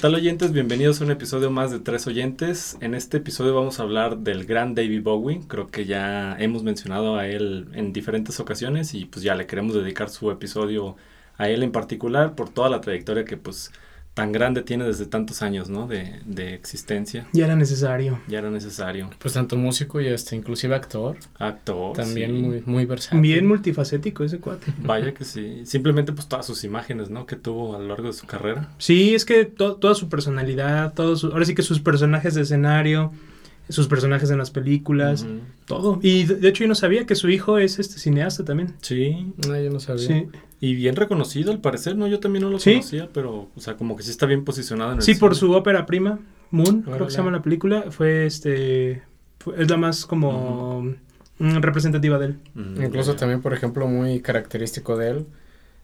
¿Qué tal oyentes? Bienvenidos a un episodio más de Tres Oyentes. En este episodio vamos a hablar del gran David Bowie. Creo que ya hemos mencionado a él en diferentes ocasiones y pues ya le queremos dedicar su episodio a él en particular por toda la trayectoria que pues tan grande tiene desde tantos años, ¿no? De, de existencia. Ya era necesario. Ya era necesario. Pues tanto músico y hasta inclusive actor. Actor. También sí. muy, muy versátil. Bien multifacético ese cuate. Vaya que sí. Simplemente pues todas sus imágenes, ¿no? Que tuvo a lo largo de su carrera. Sí, es que to- toda su personalidad, todos su- ahora sí que sus personajes de escenario, sus personajes en las películas, todo. Y de, de hecho yo no sabía que su hijo es este cineasta también. Sí. No, yo no sabía. Sí, Y bien reconocido al parecer, ¿no? Yo también no lo Sí. conocía, pero, o sea, como que sí está bien posicionado en el sí por su ópera prima, Moon, creo que se llama la película, fue este, fue- es la más como mm, representativa de él. Ujú, Incluso también, por ejemplo, muy característico de él,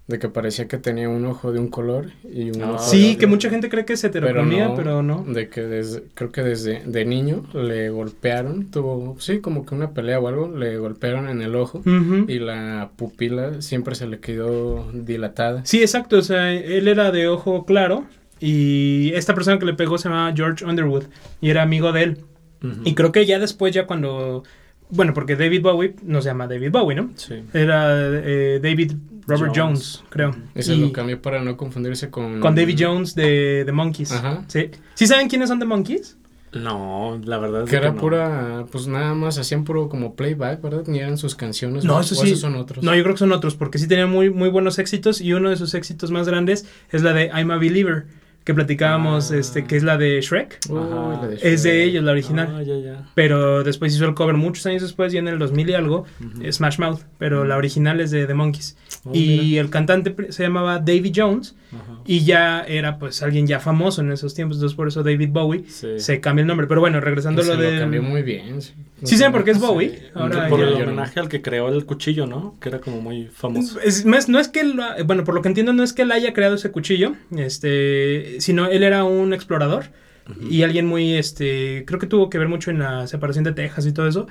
de que parecía que tenía un ojo de un color y un Ah, ojo de Sí, otro. que mucha gente cree que es heterocromía, pero no. De que desde, creo que desde de niño le golpearon, tuvo, sí, como que una pelea o algo, le golpearon en el ojo y la pupila siempre se le quedó dilatada. Sí, exacto. O sea, él era de ojo claro y esta persona que le pegó se llamaba George Underwood y era amigo de él. Y creo que ya después, ya cuando... Bueno, porque David Bowie no se llama David Bowie, ¿no? Sí. Era eh, David Robert Jones. Jones, creo. Ese Y lo cambió para no confundirse con... con David Jones de The Monkeys. Ajá. Sí. ¿Sí saben quiénes son The Monkeys? No, la verdad es Que de era no. pura, pues nada más hacían puro como playback, ¿verdad? Ni eran sus canciones. No, ¿o eso o sí. esos son otros. No, yo creo que son otros, porque sí tenían muy, muy buenos éxitos y uno de sus éxitos más grandes es la de I'm a Believer, que platicábamos, Ah. este, que es la de Shrek. Uy, Ajá. la de Es de ellos, la original. Ah, ya, ya. Pero después hizo el cover muchos años después, y en el 2000 y algo, Smash Mouth. Pero la original es de The Monkeys. Oh, y mira. el cantante se llamaba Davy Jones, y ya era pues alguien ya famoso en esos tiempos, entonces por eso David Bowie Sí. se cambia el nombre. Pero bueno, regresando a lo se de... lo cambió muy bien. Sí, Sí, saben por qué es Sí. Bowie. Ahora por ya- el ya no. homenaje al que creó el cuchillo, ¿no? Que era como muy famoso. Es, no es- no es que, él lo- bueno, por lo que entiendo, no es que él haya creado ese cuchillo, este, sino él era un explorador y alguien muy, este, creo que tuvo que ver mucho en la separación de Texas y todo eso.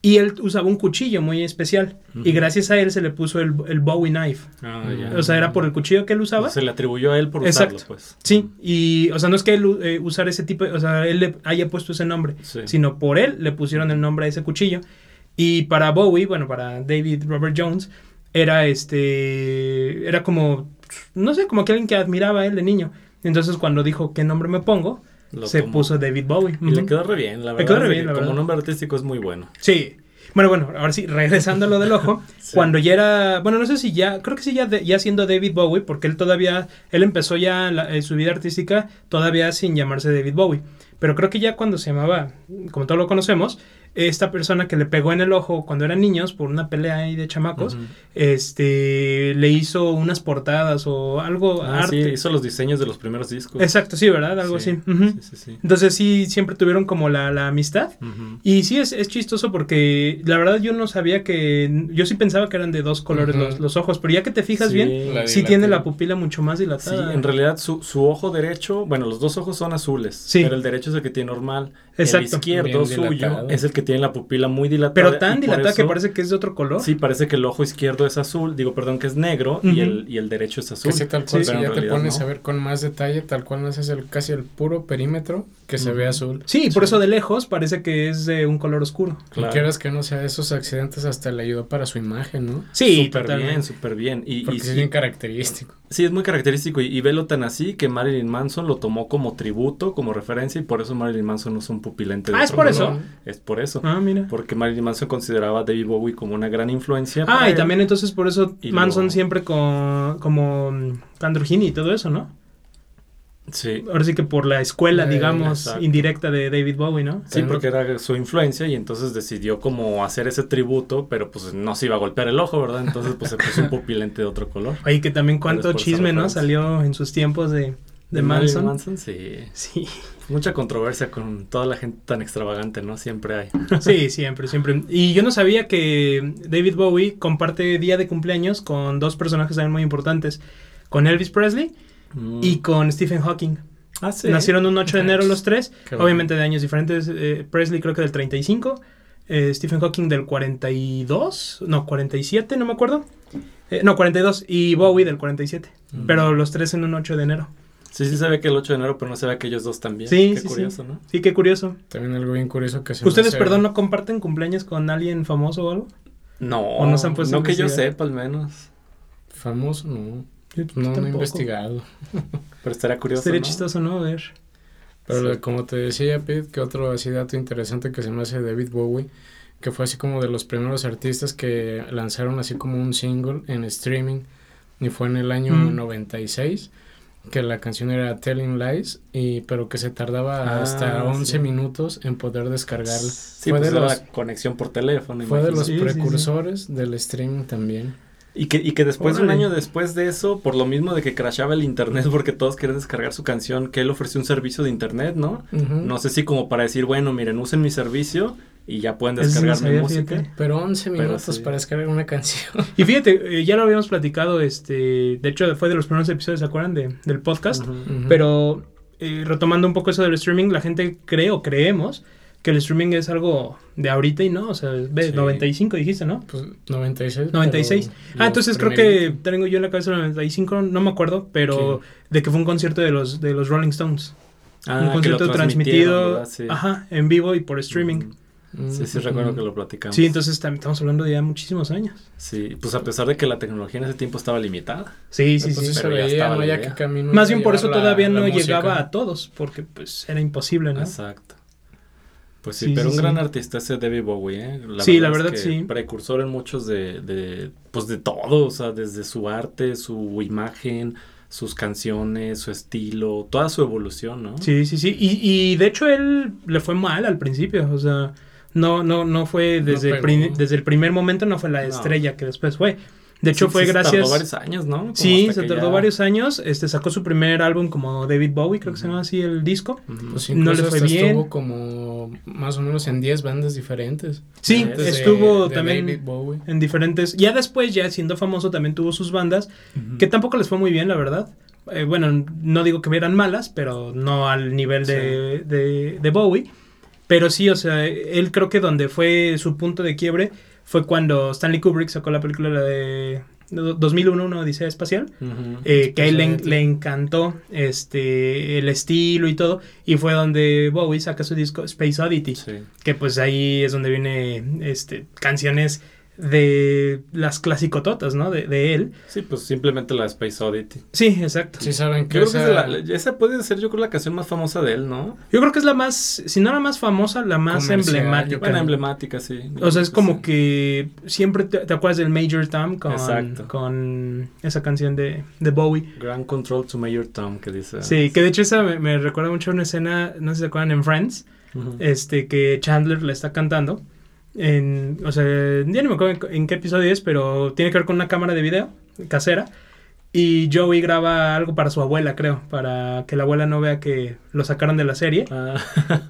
Y él usaba un cuchillo muy especial. Y gracias a él se le puso el, el Bowie knife. Ah, ya. O sea, era por el cuchillo que él usaba. Se le atribuyó a él por Exacto. usarlo, pues. Sí, y, o sea, no es que él eh, usara ese tipo, o sea, él le haya puesto ese nombre, Sí. sino por él le pusieron el nombre a ese cuchillo. Y para Bowie, bueno, para David Robert Jones, era este, era como, no sé, como que alguien que admiraba a él de niño. Entonces cuando dijo, ¿qué nombre me pongo? Lo se tomó. puso David Bowie. Y le quedó re bien, la Le verdad. quedó re bien, la como verdad. nombre artístico es muy bueno. Sí. Bueno, bueno, ahora sí, regresando a lo del ojo, Sí. cuando ya era, bueno, no sé si ya, creo que sí ya, de- ya siendo David Bowie, porque él todavía, él empezó ya la- eh, su vida artística todavía sin llamarse David Bowie, pero creo que ya cuando se llamaba, como todos lo conocemos, esta persona que le pegó en el ojo cuando eran niños por una pelea ahí de chamacos, este, le hizo unas portadas o algo, Ah, sí, arte. hizo los diseños de los primeros discos. Exacto, sí, ¿verdad? Algo Sí, así. Sí, sí, sí. Entonces sí, siempre tuvieron como la, la amistad. Y sí, es, es chistoso porque la verdad yo no sabía que... Yo sí pensaba que eran de dos colores los, los ojos, pero ya que te fijas Sí. bien, La sí tiene la pupila mucho más Sí, dilatada. en realidad su, su ojo derecho, bueno, los dos ojos son azules, Sí. pero el derecho es el que tiene normal. Exacto. El izquierdo Bien suyo dilatado. es el que tiene la pupila muy dilatada. pero tan dilatada que parece que es de otro color. Sí, parece que el ojo izquierdo es azul, digo, perdón, que es negro y, el, y el derecho es azul. Que sí, tal cual, Sí, si ya te pones no. a ver con más detalle, tal cual no es el, casi el puro perímetro que se ve azul. Sí, por eso de lejos parece que es de un color oscuro. Claro. Quieras que no sea esos accidentes hasta le ayudó para su imagen, ¿no? Sí, súper bien, súper bien. Y, y Porque sí, es bien característico. sí, es muy característico y, y velo tan así que Marilyn Manson lo tomó como tributo, como referencia y por eso Marilyn Manson usa un pupilente de Ah, ¿es por color. eso? Es por eso. Ah, mira. Porque Marilyn Manson consideraba a David Bowie como una gran influencia. Ah, para y él. también entonces por eso Y Manson lo- siempre con como Androgyny y todo eso, ¿no? Sí. Ahora sí que por la escuela, Eh, digamos, exacto. indirecta de David Bowie, ¿no? Sí, porque era su influencia y entonces decidió como hacer ese tributo, pero pues no se iba a golpear el ojo, ¿verdad? Entonces pues se puso un pupilente de otro color. Oye, que también cuánto chisme, ¿no? Salió en sus tiempos de, de Marilyn Manson. sí. Sí. Mucha controversia con toda la gente tan extravagante, ¿no? Siempre hay. Sí, siempre, siempre. Y yo no sabía que David Bowie comparte día de cumpleaños con dos personajes también muy importantes, con Elvis Presley Mm. y con Stephen Hawking. Ah, sí. Nacieron un 8 de enero los tres, Qué bueno. obviamente de años diferentes. eh, Presley creo que del 35, eh, Stephen Hawking del 42, no, 47, no me acuerdo. Eh, no, 42 y Bowie del 47. Mm. Pero los tres en un 8 de enero. Sí, sí se ve que el 8 de enero, pero no se ve que ellos dos también. Sí, Qué sí, curioso, sí. ¿no? Sí, qué curioso. También algo bien curioso que se ¿Ustedes, perdón, no comparten cumpleaños con alguien famoso o algo? No, ¿O no se han puesto no que yo sepa al menos. Famoso, no. Yo No, no he investigado. Pero estaría curioso, Sería ¿no? chistoso, ¿no? A ver. Pero Sí. como te decía, Pete, que otro así dato interesante que se me hace David Bowie, que fue así como de los primeros artistas que lanzaron así como un single en streaming, y fue en el año Mm. 96, que la canción era Telling Lies, y, pero que se tardaba Ah, hasta 11 sí. minutos en poder descargarla. Sí, Fue pues de los- la conexión por teléfono. Fue de los precursores del streaming también. Y que, y que después, un Órale. año después de eso, por lo mismo de que crashaba el internet porque todos querían descargar su canción, que él ofreció un servicio de internet, ¿no? No sé si como para decir, bueno, miren, usen mi servicio y ya pueden sí descargar mi música. fíjate. Pero 11 Pero minutos sí. para descargar una canción. Y fíjate, eh, ya lo habíamos platicado, este, de hecho fue de los primeros episodios, ¿se acuerdan? De, del podcast. Pero eh, retomando un poco eso del streaming, la gente cree o creemos que el streaming es algo de ahorita y no, o sea, ve, Sí. 95 dijiste, ¿no? Pues 96. 96. pero Ah, entonces creo que tengo yo en la cabeza el 95, no me acuerdo, pero de que fue un concierto de los, de los Rolling Stones. Ah, un concierto transmitido, ajá, en vivo y por streaming. Mm. Sí, sí, recuerdo que lo platicamos. Sí, entonces también estamos hablando de ya muchísimos años. Sí, pues a pesar de que la tecnología en ese tiempo estaba limitada. Sí, sí, sí. pero ya veía, estaba ¿no? Ya idea. que camino Más bien por eso la- todavía la no música. llegaba a todos, porque pues era imposible, ¿no? Exacto. Pues sí, Sí, pero sí, un gran sí. artista ese David Bowie, ¿eh? Sí, la es verdad, que sí. Precursor en muchos de, de, pues de todo, o sea, desde su arte, su imagen, sus canciones, su estilo, toda su evolución, ¿no? Sí, sí, sí. Y, y de hecho él le fue mal al principio, o sea, no, no, no fue No desde, el, pegó. prim- desde el primer momento, no fue la No. estrella que después fue. De hecho Sí, fue sí se gracias... Tardó varios años, ¿no? Como Sí, se tardó ya- varios años, este sacó su primer álbum como David Bowie, creo que se llama así el disco. Pues No le fue bien. estuvo como más o menos en 10 bandas diferentes. Sí, Antes estuvo de también David Bowie. en diferentes... Ya después, ya siendo famoso, también tuvo sus bandas, que tampoco les fue muy bien, la verdad. Eh, bueno, no digo que eran malas, pero no al nivel de, de, de Bowie. Pero sí, o sea, él creo que donde fue su punto de quiebre fue cuando Stanley Kubrick sacó la película la de 2001, una odisea espacial. Eh, que a él le, le encantó este el estilo y todo. Y fue donde Bowie saca su disco Space Oddity. Sí. Que pues ahí es donde viene este canciones de las clasicototas, ¿no? De, de él. Sí, pues simplemente la Space Oddity. Sí, exacto. Sí saben Yo que creo que esa- es la- esa puede ser, yo creo, la canción más famosa de él, ¿no? Yo creo que es la más, si no la más famosa, la más Comercial, emblemática. Bueno, emblemática, sí. O sea, es como Sí. que siempre te, te acuerdas del Major Tom con, Exacto. con esa canción de, de Bowie. Grand Control to Major Tom, que dice. Sí, que de hecho esa me, me recuerda mucho a una escena, no sé si se acuerdan, en Friends, este que Chandler le está cantando. En, o sea, ya no me acuerdo en, qué episodio es, pero tiene que ver con una cámara de video casera. Y Joey graba algo para su abuela, creo, para que la abuela no vea que lo sacaron de la serie. Ah,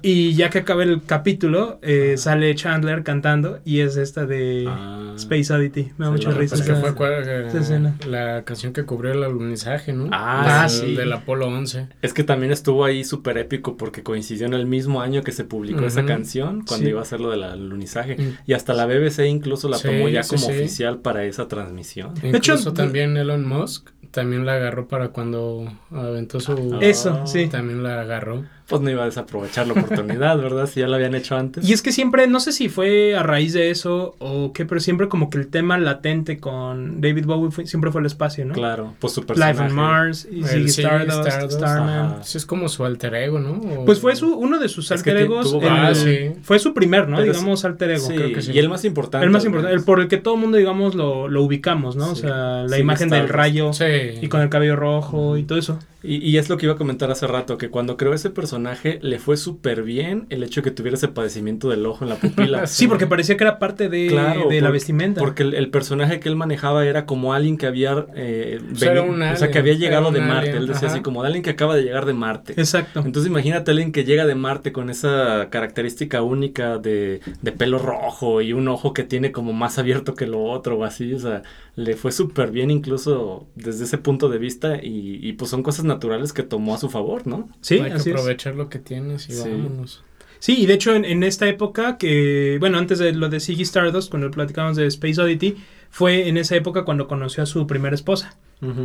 Y ya que acaba el capítulo, eh, Ajá. sale Chandler cantando y es esta de ah. Space Oddity. Me da mucha la risa. Pues que esa- fue cua- esa escena. la canción que cubrió el alunizaje, ¿no? Ah, Del- sí. Del Apolo 11. Es que también estuvo ahí súper épico porque coincidió en el mismo año que se publicó esa canción, cuando Sí. iba a ser lo del alunizaje. Mm. Y hasta la BBC incluso la Sí, tomó ya sí, como sí. oficial para esa transmisión. hecho, Incluso también Elon Musk también la agarró para cuando aventó su... Eso, sí. También la agarró. Pues no iba a desaprovechar la oportunidad, ¿verdad? Si ya la habían hecho antes. Y es que siempre, no sé si fue a raíz de eso o qué, pero siempre como que el tema latente con David Bowie fue- siempre fue el espacio, ¿no? Claro, pues su personaje. Life on Mars, y Stardust, Stardust, Starman. Sí, es como su alter ego, ¿no? O- Pues fue su, uno de sus Es que alter egos. tuvo el- varios. Ah, sí. Fue su primer, ¿no? Pero digamos, alter ego. Sí, creo que sí. y el más importante. El más importante, el por el que todo el mundo, digamos, lo, lo ubicamos, ¿no? O sea, la Sí, imagen del rayo Sí. y con el cabello rojo y todo eso. Y, y es lo que iba a comentar hace rato, que cuando creó ese personaje le fue súper bien el hecho de que tuviera ese padecimiento del ojo en la pupila. Sí, porque parecía que era parte de, Claro, de la vestimenta. Porque el, el personaje que él manejaba era como alguien que había eh, O sea, era veni- un o sea, que había llegado de Marte. alien, Él decía ajá. así como de alguien que acaba de llegar de Marte. Exacto. Entonces imagínate a alguien que llega de Marte con esa característica única de, de pelo rojo y un ojo que tiene como más abierto que lo otro o así, o sea, le fue súper bien incluso desde ese punto de vista y, y, pues son cosas naturales que tomó a su favor, ¿no? Sí, Hay que así es. aprovechar lo que tienes y Sí. vámonos. Sí, y de hecho en, en esta época que, bueno, antes de lo de Ziggy Stardust, cuando platicamos de Space Oddity, fue en esa época cuando conoció a su primera esposa,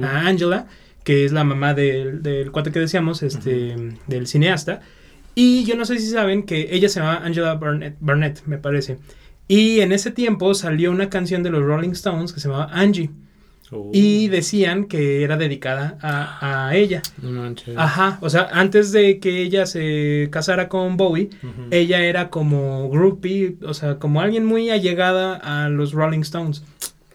a Angela, que es la mamá del, del cuate que decíamos, este, del cineasta. Y yo no sé si saben que ella se llamaba Angela Barnett, Barnett, me parece. Y en ese tiempo salió una canción de los Rolling Stones que se llamaba Angie. Oh. Y decían que era dedicada a, a ella. No manches. Ajá, o sea, antes de que ella se casara con Bowie, ella era como groupie, o sea, como alguien muy allegada a los Rolling Stones.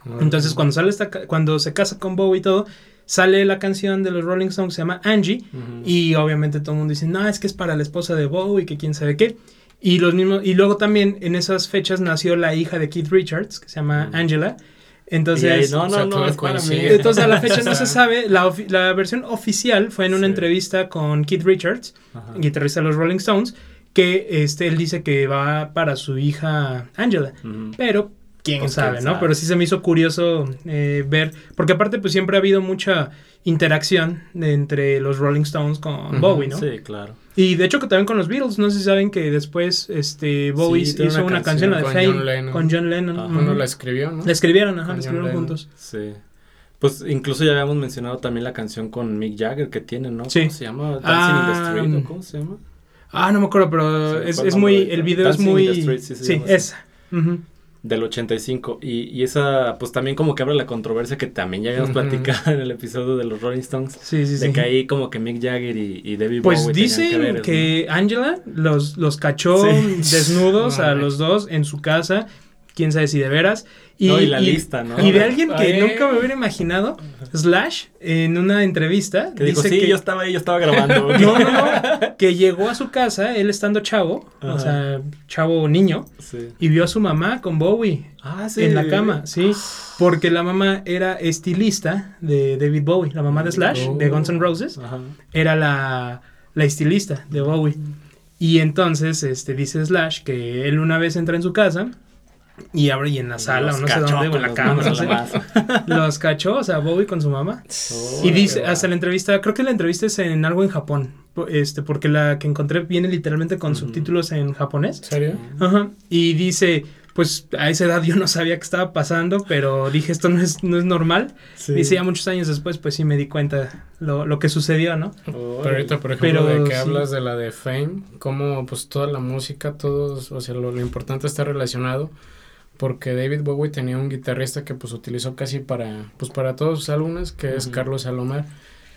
Órale. Entonces, cuando sale esta, cuando se casa con Bowie y todo, sale la canción de los Rolling Stones, se llama Angie, y obviamente todo el mundo dice, no, es que es para la esposa de Bowie, que quién sabe qué. Y los mismos, y luego también en esas fechas nació la hija de Keith Richards, que se llama Mm. Angela. Entonces, ahí, no, o sea, no, no, todo es para mí. coincide. entonces a la fecha no se sabe. La, ofi- la versión oficial fue en una Sí. entrevista con Keith Richards, Ajá. guitarrista de los Rolling Stones, que este, él dice que va para su hija Angela. Pero quién Pues, sabe, quién ¿no? sabe. Pero sí se me hizo curioso eh, ver, porque aparte pues siempre ha habido mucha interacción entre los Rolling Stones con Bowie, ¿no? Sí, claro. Y de hecho que también con los Beatles, no sé si saben que después este Bowie Sí, hizo una una canción, la de John Lennon. con John Lennon. Ajá. Bueno, la escribió, ¿no? La escribieron, ajá, la escribieron Lennon. juntos. Sí. Pues incluso ya habíamos mencionado también la canción con Mick Jagger que tiene, ¿no? Sí. ¿Cómo se llama? Dancing Ah, in the Street. ¿o ¿cómo se llama? Ah, no me acuerdo, pero Sí, es, ¿cuál es nombre muy, el video Dancing es in muy... the Street, sí se sí, llama esa. Ujú. Del 85. Y, y esa, pues también como que abre la controversia que también ya habíamos platicado en el episodio de los Rolling Stones. Sí, sí, De sí. que ahí como que Mick Jagger y, y David Pues Bowie dicen que Angela los, los cachó Sí. desnudos a los dos en su casa, quién sabe si de veras. Y, No, y la lista, ¿no? Y de alguien que Ay. nunca me hubiera imaginado, Slash, en una entrevista, Que dijo, dice sí, que... yo estaba ahí, yo estaba grabando. No, no, no, que llegó a su casa, él estando chavo, o sea, chavo niño, Sí. y vio a su mamá con Bowie Ah, sí. en la cama, sí, porque la mamá era estilista de David Bowie, la mamá de Slash, Oh. de Guns N' Roses, Ajá. era la, la estilista de Bowie. Y entonces este, dice Slash que él una vez entra en su casa y abre y en la sala o no sé dónde, o en la cama, no sé, los cachó, o sea, Bowie con su mamá. Oh, y dice, hasta la entrevista, creo que la entrevista es en algo en Japón, este, porque la que encontré viene literalmente con Ujú. subtítulos en japonés. ¿En serio? Ajá. Y dice, pues a esa edad yo no sabía qué estaba pasando, pero dije, esto no es, no es normal. Sí. Dice, ya muchos años después, pues sí me di cuenta lo, lo que sucedió, ¿no? Oh, Pero ahorita, por ejemplo, Pero de que sí. hablas de la de Fame, como pues toda la música, todos, o sea, lo, lo importante está relacionado, porque David Bowie tenía un guitarrista que pues utilizó casi para, pues para todos sus álbumes, que es. Carlos Salomar,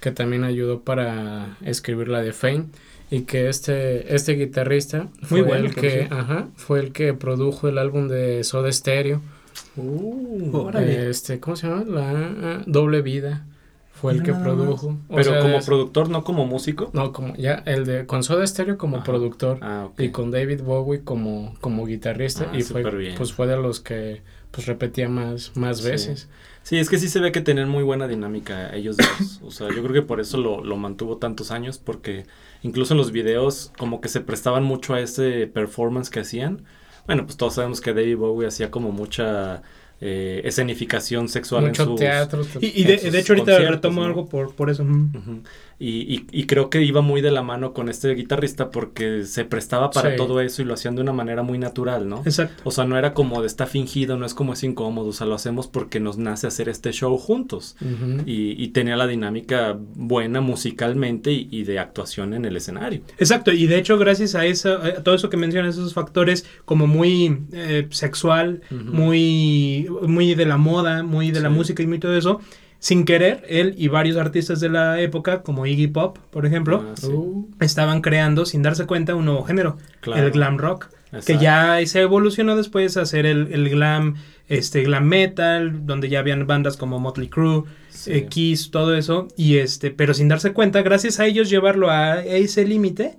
que también ayudó para escribir la de Fame, y que este, este guitarrista Muy fue bueno, el que, ajá, fue el que produjo el álbum de Soda Stereo, Uh, Órale. este, ¿cómo se llama? La ah, Doble Vida, fue el que produjo. O Pero sea, como es- productor, no como músico. no, como ya el de con Soda Stereo como Ajá. productor Ah, ok. y con David Bowie como como guitarrista Ah, y fue bien. pues fue de los que pues repetía más más Sí. veces. Sí, es que sí se ve que tenían muy buena dinámica ellos dos. O sea, yo creo que por eso lo, lo mantuvo tantos años, porque incluso en los videos como que se prestaban mucho a ese performance que hacían. Bueno, pues todos sabemos que David Bowie hacía como mucha eh, escenificación sexual Mucho en sus... teatro. Y, y de, de hecho ahorita conciertos, retomo ¿no? algo por, por eso. Ujú. Y, y, y creo que iba muy de la mano con este guitarrista porque se prestaba para Sí. todo eso y lo hacían de una manera muy natural, ¿no? Exacto. O sea, no era como de está fingido, no es como es incómodo, o sea, lo hacemos porque nos nace hacer este show juntos. Y, y tenía la dinámica buena musicalmente y, de actuación en el escenario. Exacto, y de hecho gracias a eso, a todo eso que mencionas, esos factores como muy eh, sexual, muy, muy de la moda, muy de la música y muy todo eso, sin querer, él y varios artistas de la época, como Iggy Pop, por ejemplo, Ah, sí, Uh, estaban creando sin darse cuenta un nuevo género, claro. el glam rock, que ya se evolucionó después a hacer el, el glam, este glam metal, donde ya habían bandas como Motley Crue, Sí. eh, Kiss, todo eso, y este, pero sin darse cuenta, gracias a ellos llevarlo a ese límite,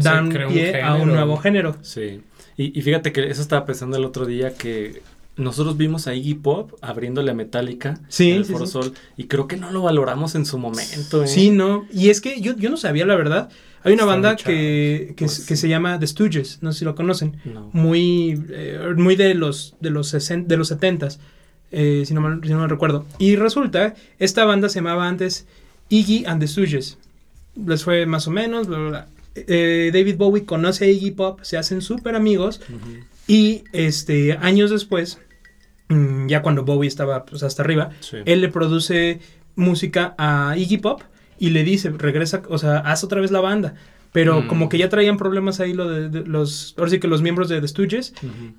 dan un pie a un nuevo género. Sí. Y, y fíjate que eso estaba pensando el otro día que nosotros vimos a Iggy Pop abriéndole a Metallica Sí, en el sí, Foro sí. Sol y creo que no lo valoramos en su momento. ¿eh? Sí, no. Y es que yo, yo no sabía, la verdad. Hay una banda que, que, Pues que se llama The Stooges, no sé si lo conocen. No. Muy, eh, muy de los de los, sesen- de los 70s, eh, si, no mal, si no mal recuerdo. Y resulta, esta banda se llamaba antes Iggy and the Stooges. Les fue más o menos, bla, bla, bla. Eh, David Bowie conoce a Iggy Pop, se hacen súper amigos. Y este, años después, ya cuando Bowie estaba pues, hasta arriba, Sí. él le produce música a Iggy Pop y le dice, regresa, o sea, haz otra vez la banda. Pero Mm. como que ya traían problemas ahí lo de, de los, ahora sí que los miembros de The Stooges,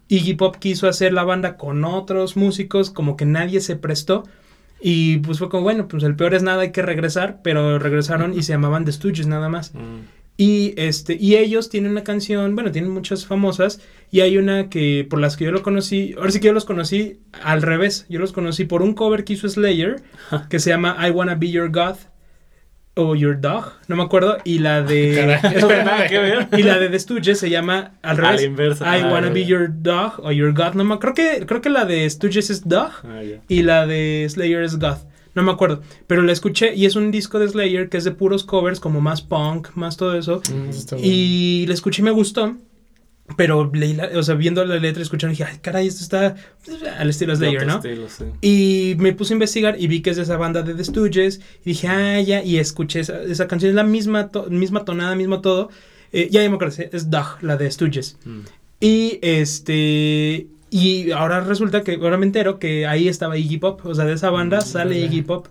Iggy Pop quiso hacer la banda con otros músicos, como que nadie se prestó. Y pues fue como, bueno, pues el peor es nada, hay que regresar, pero regresaron y se llamaban The Stooges nada más. Mm. Y este, y ellos tienen una canción, bueno, tienen muchas famosas, y hay una que por las que yo lo conocí, ahora sí que yo los conocí al revés, yo los conocí por un cover que hizo Slayer, que se llama I Wanna Be Your God, o Your Dog, no me acuerdo, y la de... Caray. No tiene nada que ver. y la de The Stooges se llama al revés. I Ah, Wanna Be. Your Dog o Your God, no me creo que creo que la de Stooges es Dog Ah, y la de Slayer es God. No me acuerdo, pero la escuché y es un disco de Slayer que es de puros covers, como más punk, más todo eso. Mm. Y la escuché y me gustó. Pero leí la- o sea, viendo la letra y escuchando, dije, ay, caray, esto está al estilo De Slayer, ¿no? estilo, sí. Y me puse a investigar y vi que es de esa banda de The Stooges. Y dije, ah, ya, y escuché esa, esa canción, es la misma, to- misma tonada, mismo todo. Eh, ya, ya me acuerdo, es Doug, la de Stooges. Mm. Y este. Y ahora resulta que, ahora me entero que ahí estaba Iggy Pop. O sea, de esa banda Mm, sale. Iggy Pop.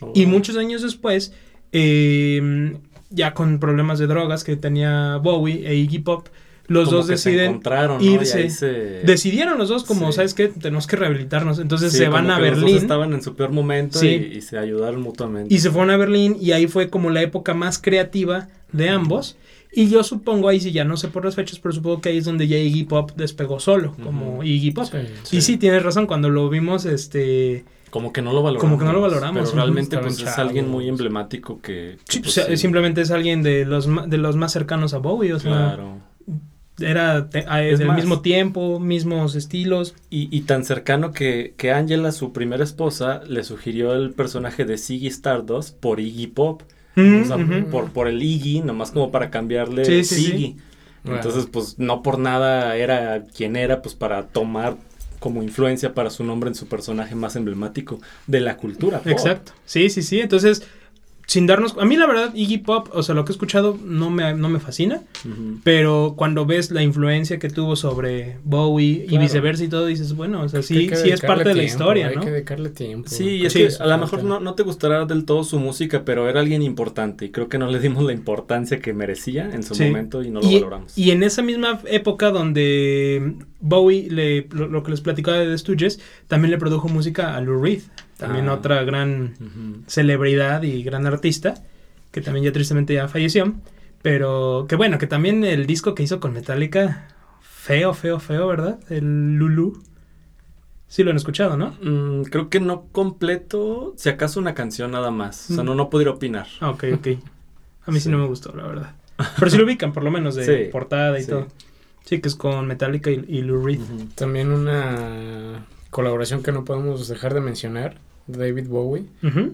Oh. Y muchos años después, eh, ya con problemas de drogas que tenía Bowie e Iggy Pop, los Como dos deciden. irse. Se... Decidieron los dos, como, Sí. ¿sabes qué? Tenemos que rehabilitarnos. Entonces Sí, se van a que los dos Berlín. estaban en su peor momento Sí. y, y se ayudaron mutuamente. Y se fueron a Berlín y ahí fue como la época más creativa de ambos. Y yo supongo, ahí sí ya no sé por las fechas, pero supongo que ahí es donde ya Iggy Pop despegó solo, como. Iggy Pop. Sí, Y sí, tienes razón, cuando lo vimos, este... Como que no lo valoramos. Como que no lo valoramos, Pero realmente pues es alguien muy emblemático que... que, Sí, pues, pues, sí, simplemente es alguien de los, de los más cercanos a Bowie, o sea, Claro. era te- a- Es del más- mismo tiempo, mismos estilos. Y, y tan cercano que, que Angela, su primera esposa, le sugirió el personaje de Ziggy Stardust por Iggy Pop. Mm, o sea, por, por el Iggy, nomás como para cambiarle Sí, sí, sí. Ziggy. Wow. Entonces, pues no por nada era quien era, pues para tomar como influencia para su nombre en su personaje más emblemático de la cultura. pop. Exacto. Sí, sí, sí. Entonces, sin darnos... A mí la verdad, Iggy Pop, o sea, lo que he escuchado no me, no me fascina. Pero cuando ves la influencia que tuvo sobre Bowie y viceversa y todo, dices, bueno, o sea, Hay sí, que sí es parte de la historia, Hay ¿no? que dedicarle tiempo. Sí, es Sí, que eso a lo mejor no, no te gustará del todo su música, pero era alguien importante y creo que no le dimos la importancia que merecía en su Sí. momento y no lo y, valoramos. y en esa misma época donde Bowie, le, lo, lo que les platicaba de The Stooges, también le produjo música a Lou Reed, también Ah. otra gran celebridad y gran artista, que también ya tristemente ya falleció, pero que bueno, que también el disco que hizo con Metallica, feo, feo, feo, ¿verdad? El Lulu. Sí lo han escuchado, ¿no? Mm, creo que no completo, si acaso una canción nada más. O sea, Mm. no, no pudiera opinar. Ah, ok, ok. A mí sí. Sí. no me gustó, la verdad. Pero sí lo ubican, por lo menos, de Sí, portada y sí. todo. Sí, que es con Metallica y, y Lou Reed. También una colaboración que no podemos dejar de mencionar, David Bowie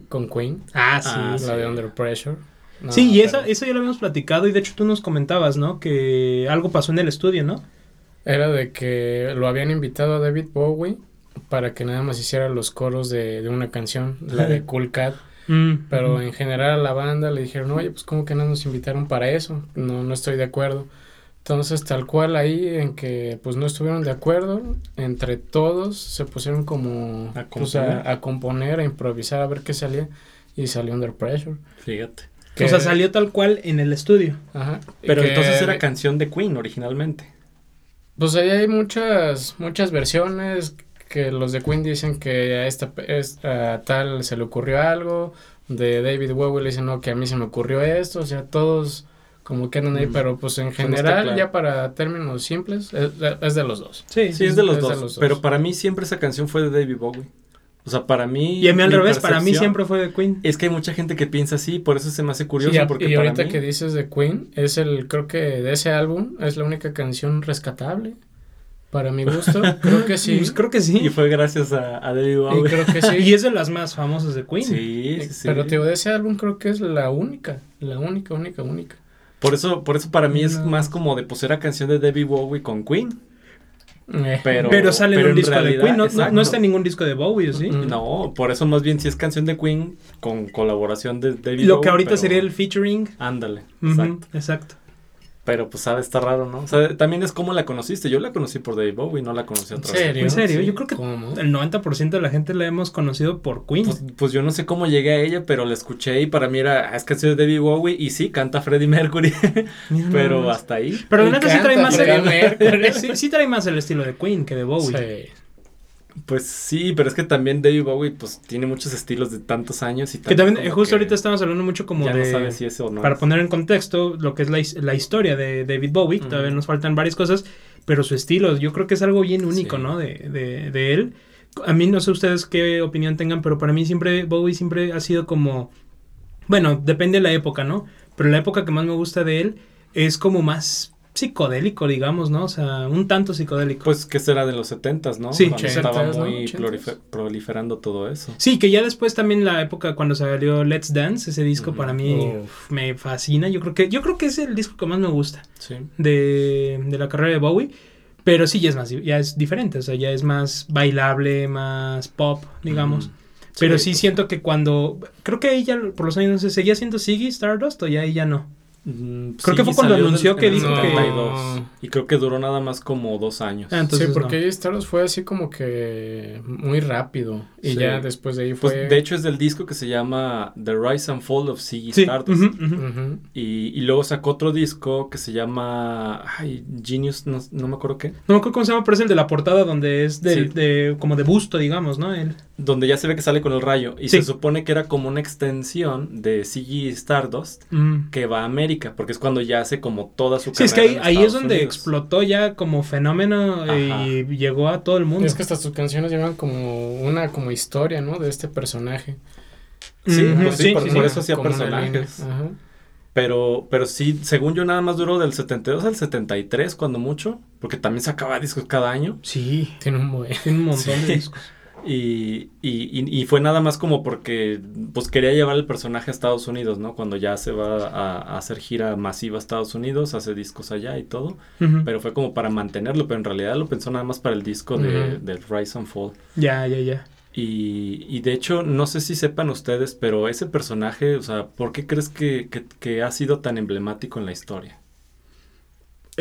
con Queen, Ah, sí. Ah, la sí. de Under Pressure. No, sí, y pero esa, eso ya lo habíamos platicado y de hecho tú nos comentabas, ¿no? Que algo pasó en el estudio, ¿no? Era de que lo habían invitado a David Bowie para que nada más hiciera los coros de, de una canción, la de Cool Cat. Mm, Pero ujú. en general a la banda le dijeron, oye, pues como que no nos invitaron para eso, no, no estoy de acuerdo. Entonces tal cual ahí en que pues no estuvieron de acuerdo, entre todos se pusieron como A pues, componer. a, a componer, a improvisar, a ver qué salía y salió Under Pressure. Fíjate. Que- O sea, salió tal cual en el estudio. Ajá, Pero que- entonces era canción de Queen originalmente. Pues ahí hay muchas, muchas versiones que los de Queen dicen que a esta es- a tal se le ocurrió algo, de David Bowie le dicen no, que a mí se me ocurrió esto, o sea, todos como que andan ahí, Mm. pero pues en no está general, claro. ya para términos simples, es, es de los dos. Sí, Sí, es de los, es de dos, los dos. Pero para mí siempre esa canción fue de David Bowie. O sea, para mí. Y a mí al revés, para mí siempre fue de Queen. Es que hay mucha gente que piensa así, por eso se me hace curioso. Sí, y- porque y para ahorita mí- que dices de Queen, es el, creo que de ese álbum, es la única canción rescatable, para mi gusto, creo que sí. Pues creo que sí. Y fue gracias a, a David Y Bowie. creo que sí. Y es de las más famosas de Queen. Sí, sí, sí. Pero te digo, de ese álbum creo que es la única, la única, única, única. Por eso, por eso para mí es más como de pues era canción de David Bowie con Queen. Eh, Pero, Pero sale en un disco de Queen. No, no, exacto. no está en ningún disco de Bowie, ¿o ¿sí? Mm. No, por eso más bien sí es canción de Queen con colaboración de David Lo Bowie, que ahorita pero- sería el featuring. Ándale, Ujú, exacto. exacto. Pero pues sabe, está raro, ¿no? O sea, también es como la conociste. Yo la conocí por David Bowie, no la conocí a ¿En serio? ¿En Queen. serio? Sí. Yo creo que ¿Cómo? el 90% de la gente la hemos conocido por Queen. Pues, pues yo no sé cómo llegué a ella, pero la escuché y para mí era, "Ah, es que de David Bowie y sí, canta Freddie Mercury, Mira pero hasta ahí. Pero la Me neta sí trae más el, sí trae más el estilo de Queen que de Bowie. Sí. Pues sí, pero es que también David Bowie pues tiene muchos estilos de tantos años y Que también, justo que ahorita estamos hablando mucho como ya de... no sabes si es o no. para es. poner en contexto lo que es la, la historia de David Bowie, todavía nos faltan varias cosas, pero su estilo, yo creo que es algo bien único, Sí. ¿no? De, de, de él. A mí no sé ustedes qué opinión tengan, pero para mí siempre Bowie siempre ha sido como, bueno, depende de la época, ¿no? Pero la época que más me gusta de él es como más psicodélico, digamos, ¿no? O sea, un tanto psicodélico. Pues que será de los setentas, ¿no? Sí, Cuando estaba muy proliferando todo eso. Sí, que ya después también la época cuando salió Let's Dance, ese disco para mí Uf. me fascina. Yo creo que yo creo que es el disco que más me gusta Sí. de, de la carrera de Bowie. Pero sí, ya es más, ya es diferente, o sea, ya es más bailable, más pop, digamos. Pero Sí, sí siento que cuando, creo que ella por los años, no sé, seguía siendo Siggy Stardust o ya ella no. Mm, Creo que fue cuando anunció del- que el dijo que- 72, Y creo que duró nada más como dos años. Ah, entonces sí, porque no. ella Stardust fue así como que muy rápido. Y Sí. ya después de ahí fue. Pues de hecho es del disco que se llama The Rise and Fall of Ziggy Sí, Stardust. y, y luego sacó otro disco que se llama ay, Genius, no, no me acuerdo qué. No me acuerdo cómo se llama, pero es el de la portada donde es del- Sí. de, como de busto, digamos, ¿no? Él. Donde ya se ve que sale con el rayo. Y Sí. se supone que era como una extensión de Ziggy Stardust Mm. que va a América, porque es cuando ya hace como toda su Sí, es que carrera ahí, ahí es donde Unidos. explotó ya como fenómeno Ajá. y llegó a todo el mundo. Es que hasta sus canciones llevan como una como historia, ¿no? De este personaje. Sí, pues sí, por- por eso hacía personajes. Ajá. Pero, pero sí, según yo nada más duró del 72 al 73 cuando mucho, porque también sacaba discos cada año. Sí, Tiene un tiene un montón Sí. de discos. Y, y, y- fue nada más como porque pues quería llevar el personaje a Estados Unidos, ¿no? Cuando ya se va a, a hacer gira masiva a Estados Unidos, hace discos allá y todo. Pero fue como para mantenerlo, pero en realidad lo pensó nada más para el disco de, del Rise and Fall. Ya, ya, ya. Y, y de hecho, no sé si sepan ustedes, pero ese personaje, o sea, ¿por qué crees que, que- que ha sido tan emblemático en la historia?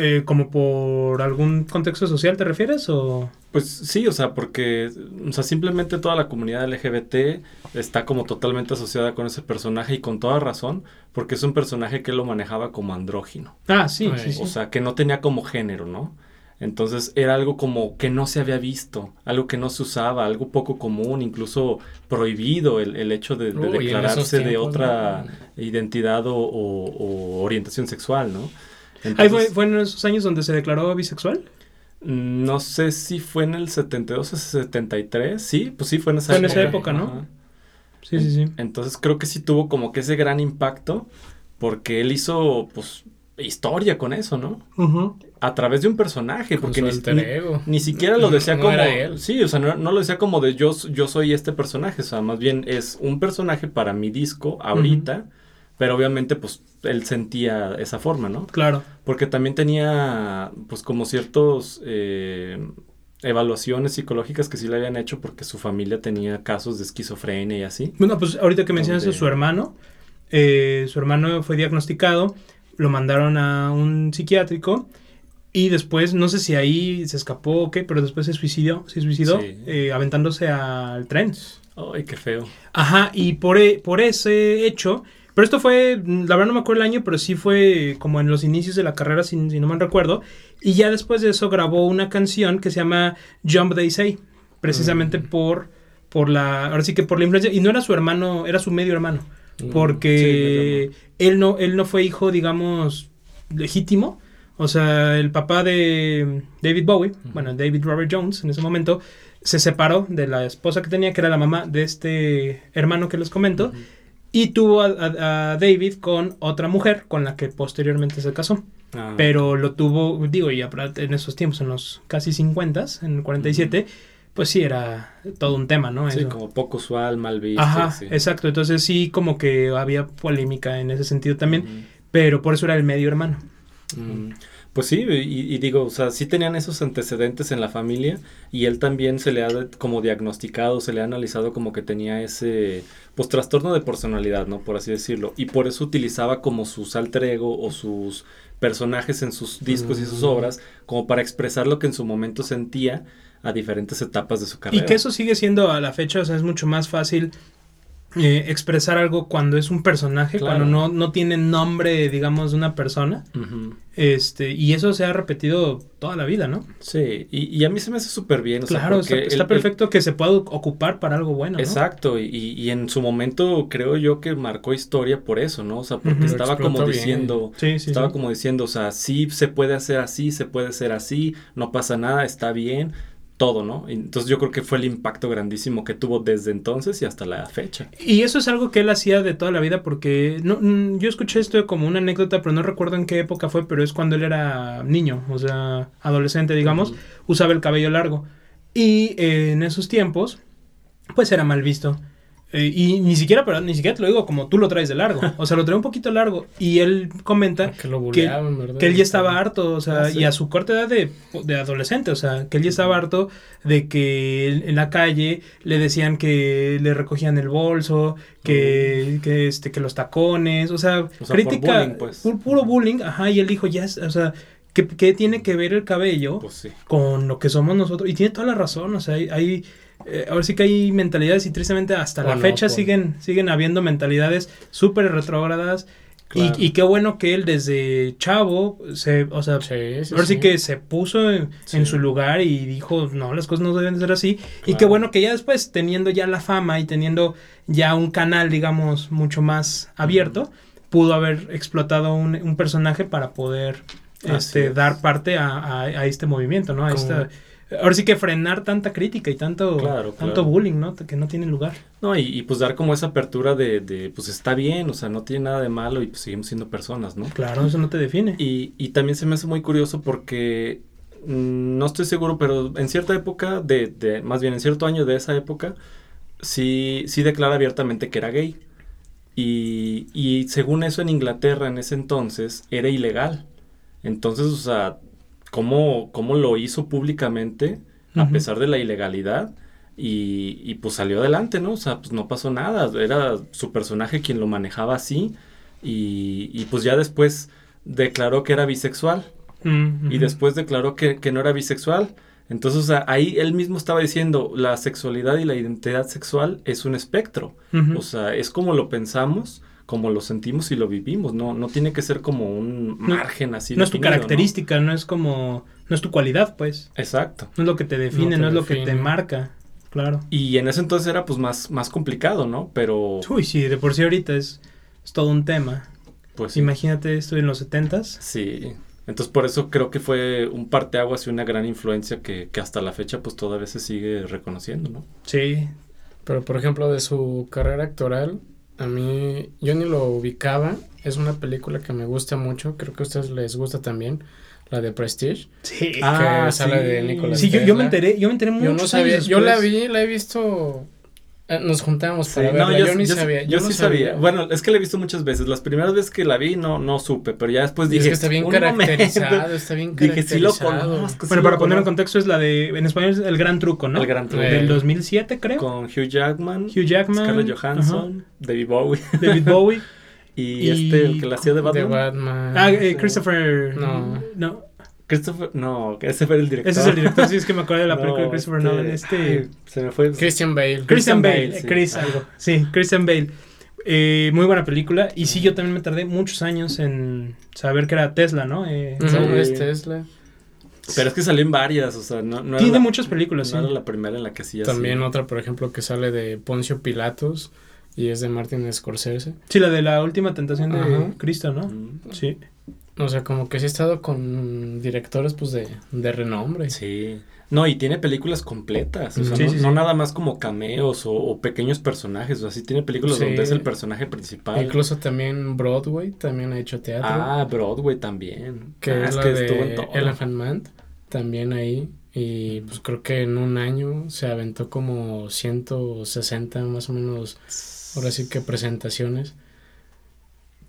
Eh, ¿Como por algún contexto social te refieres o...? Pues sí, o sea, porque, o sea, simplemente toda la comunidad LGBT está como totalmente asociada con ese personaje y con toda razón, porque es un personaje que él lo manejaba como andrógino, Ah, sí, sí, sí. o sea, que no tenía como género, ¿no? Entonces era algo como que no se había visto, algo que no se usaba, algo poco común, incluso prohibido el, el hecho de, Uy, declararse de otra ¿no? identidad o, o- o orientación sexual, ¿no? Ahí fue, Entonces, fue en esos años donde se declaró bisexual. no sé si fue en el 72 o 73. Sí, pues sí, fue en esa Fue en esa época. época, ¿no? Ajá. Sí, sí, sí. Entonces creo que sí tuvo como que ese gran impacto porque él hizo, pues, historia con eso, ¿no? Ujú. A través de un personaje, Con porque su ni, alter ni- ego. ni siquiera lo decía No como... era él. Sí, o sea, no, no lo decía como de yo, yo soy este personaje, o sea, más bien es un personaje para mi disco ahorita, pero obviamente, pues, él sentía esa forma, ¿no? Claro. Porque también tenía, pues, como ciertos eh, evaluaciones psicológicas que sí le habían hecho porque su familia tenía casos de esquizofrenia y así. Bueno, pues ahorita que mencionas a Donde- su hermano, eh, su hermano fue diagnosticado, lo mandaron a un psiquiátrico y después, no sé si ahí se escapó o qué, pero después se suicidó, se suicidó Sí. eh, aventándose al tren. Ay, qué feo. Ajá, y por, e- por ese hecho, pero esto fue, la verdad no me acuerdo el año, pero sí fue como en los inicios de la carrera, si, si no me recuerdo, y ya después de eso grabó una canción que se llama Jump They Say, precisamente Mm. por, por la, ahora sí que por la influencia, y no era su hermano, era su medio hermano, Mm. porque él, no, él no fue hijo, digamos, legítimo, o sea, el papá de David Bowie, bueno, David Robert Jones en ese momento, se separó de la esposa que tenía, que era la mamá de este hermano que les comento. Y tuvo a, a- a David con otra mujer con la que posteriormente se casó. Ah, Pero lo tuvo, digo, ya para- en esos tiempos, en los casi 50, en el 47, pues sí era todo un tema, ¿no? Sí, Eso. como poco usual, mal visto. Ajá, sí. exacto. Entonces sí, como que había polémica en ese sentido también, pero por eso era el medio hermano. Mm, Pues sí, y, y digo, o sea, sí tenían esos antecedentes en la familia y él también se le ha como diagnosticado, se le ha analizado como que tenía ese, pues, trastorno de personalidad, ¿no? Por así decirlo. Y por eso utilizaba como sus alter ego o sus personajes en sus discos y sus Mm. obras como para expresar lo que en su momento sentía a diferentes etapas de su carrera. Y que eso sigue siendo a la fecha, o sea, es mucho más fácil eh, expresar algo cuando es un personaje, Claro. cuando no, no tiene nombre, digamos, de una persona. Este, y eso se ha repetido toda la vida, ¿no? Sí, y, y a mí se me hace súper bien. o sea, claro, está, perfecto que se pueda ocupar para algo bueno. ¿no? Exacto, y, y en su momento creo yo que marcó historia por eso, ¿no? O sea, porque estaba como bien. diciendo, Sí, sí, estaba sí. como diciendo, o sea, sí se puede hacer así, se puede hacer así, no pasa nada, está bien, todo, ¿no? Entonces yo creo que fue el impacto grandísimo que tuvo desde entonces y hasta la fecha. Y eso es algo que él hacía de toda la vida porque no, yo escuché esto como una anécdota, pero no recuerdo en qué época fue, pero es cuando él era niño, o sea, adolescente, digamos, usaba el cabello largo. Y eh, en esos tiempos, pues era mal visto. Eh, y ni siquiera, pero ni siquiera te lo digo como tú lo traes de largo. O sea, lo trae un poquito largo. Y él comenta Que lo que, él ya estaba harto, o sea, Ah, sí. y a su corta edad de, de adolescente, o sea, que él ya estaba harto de que en la calle le decían que le recogían el bolso, que, que, este, que los tacones, o sea, O sea, crítica, bullying, pues. pu- puro bullying, ajá, y él dijo, ya, es- o sea, ¿qué, qué tiene que ver el cabello Pues sí. con lo que somos nosotros? Y tiene toda la razón, o sea, hay... hay, eh, ahora sí que hay mentalidades y tristemente hasta la no, fecha por- siguen, siguen habiendo mentalidades súper retrógradas Claro. y, y qué bueno que él desde chavo, se, o sea, Sí, sí, ahora sí sí. que se puso en, su lugar y dijo, no, las cosas no deben de ser así. Y qué bueno que ya después, teniendo ya la fama y teniendo ya un canal, digamos, mucho más abierto, pudo haber explotado un, un personaje para poder este, es. dar parte a, a- a este movimiento, ¿no? A Como- esta, ahora sí que frenar tanta crítica y tanto, Claro, tanto claro. bullying, ¿no? Que no tiene lugar. No, y, y pues dar como esa apertura de, de, pues está bien, o sea, no tiene nada de malo y pues seguimos siendo personas, ¿no? Claro, eso no te define. Y, y también se me hace muy curioso porque mm, no estoy seguro, pero en cierta época, de, de, más bien en cierto año de esa época, sí, sí declara abiertamente que era gay. Y, y según eso en Inglaterra en ese entonces era ilegal. Entonces, o sea, ¿cómo, cómo lo hizo públicamente a pesar de la ilegalidad? Y, y pues salió adelante, ¿no? O sea, pues no pasó nada. Era su personaje quien lo manejaba así. Y, y pues ya después declaró que era bisexual. Mm, Y después declaró que, que no era bisexual. Entonces, o sea, ahí él mismo estaba diciendo, la sexualidad y la identidad sexual es un espectro. O sea, es como lo pensamos, como lo sentimos y lo vivimos. No, no tiene que ser como un margen así. no es tu ¿no? característica, ¿no? es como, no es tu cualidad, pues. Exacto. No es lo que te define, No no, es lo que te marca. Claro. Y en ese entonces era pues más, más complicado, ¿no? Pero Uy, sí, de por sí ahorita es, es todo un tema. pues sí. Imagínate esto en los setentas. Sí. Entonces por eso creo que fue un parteaguas y una gran influencia que, que hasta la fecha pues todavía se sigue reconociendo, ¿no? Sí. Pero por ejemplo, de su carrera actoral, a mí yo ni lo ubicaba. Es una película que me gusta mucho, creo que a ustedes les gusta también, la de Prestige. Sí. Ah, que sale sí. de Nicolas sí, yo, yo me enteré, yo me enteré mucho. Yo no sabía, yo la vi, la he visto, nos juntamos Sí, para no, verla, yo, yo, ni yo- sabía. yo no sí sabía. Bueno, es que la he visto muchas veces. Las primeras veces que la vi no, no supe, pero ya después Y es dije. que está bien "Un momento". caracterizado, está bien Dije, sí lo caracterizado. conozco. sí Bueno, lo para poner en contexto es la de, en español es El Gran Truco, ¿no? El Gran Truco. Del Eh. 2007, creo. Con Hugh Jackman, Hugh Jackman. Scarlett Johansson, David Bowie David Bowie. y, Y- este, el que la hacía de De Batman. Batman. Ah, eh, sí. Christopher. No. No. Christopher, no, ese fue el director. Ese es el director, sí, es que me acuerdo de la No, película de Christopher este, Nolan. Este. ay, se me fue. Christian Bale. Christian Bale, Bale, sí. Chris Ah. algo. Sí, Christian Bale. Eh, muy buena película. Y sí, yo también me tardé muchos años en saber que era Tesla, ¿no? Eh, Sí. es Tesla. Pero es que salió en varias, o sea, no, no era Tiene la- muchas películas, no sí. era la primera en la que También así. otra, por ejemplo, que sale de Poncio Pilatos y es de Martin Scorsese. Sí, la de la última tentación de Ajá. Cristo, ¿no? Mm, Sí. O sea, como que sí he estado con directores, pues, de, de renombre. Sí. No, y tiene películas completas, o sea, Sí, no, sí, no sí. nada más como cameos o, o pequeños personajes, o sea, sí tiene películas donde es el personaje principal. Incluso también Broadway también ha hecho teatro. Ah, Broadway también. que Ah, es la estuvo en de todo. Elephant Man. También ahí. Y pues creo que en un año se aventó como 160 más o menos, ahora sí que presentaciones.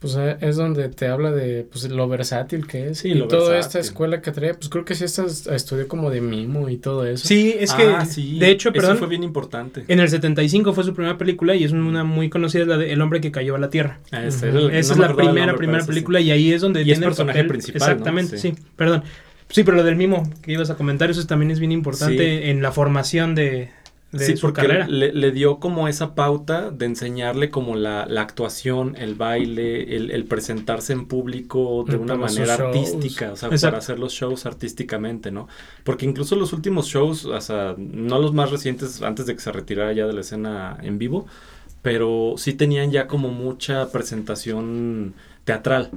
Pues eh, es donde te habla de pues lo versátil que es Sí, y lo toda esta escuela que trae, pues creo que sí esta estudió como de mimo y todo eso. Sí, es que, Ah, sí, de hecho, eso perdón, fue bien importante. en el 75 fue su primera película y es una muy conocida, la de El hombre que cayó a la tierra. Ah, el- Esa no es la primera, nombre, primera sí. película y ahí es donde Y es tiene el personaje papel- principal, ¿no? Exactamente, Sí. sí. perdón. Sí, pero lo del mimo que ibas a comentar, eso también es bien importante Sí. en la formación de, de Sí, su porque carrera. Le, le dio como esa pauta de enseñarle como la, la actuación, el baile, el, el presentarse en público de Mm, una para manera shows. artística, o sea, Exacto. para hacer los shows artísticamente, ¿no? Porque incluso los últimos shows, o sea, no los más recientes, antes de que se retirara ya de la escena en vivo, pero sí tenían ya como mucha presentación teatral.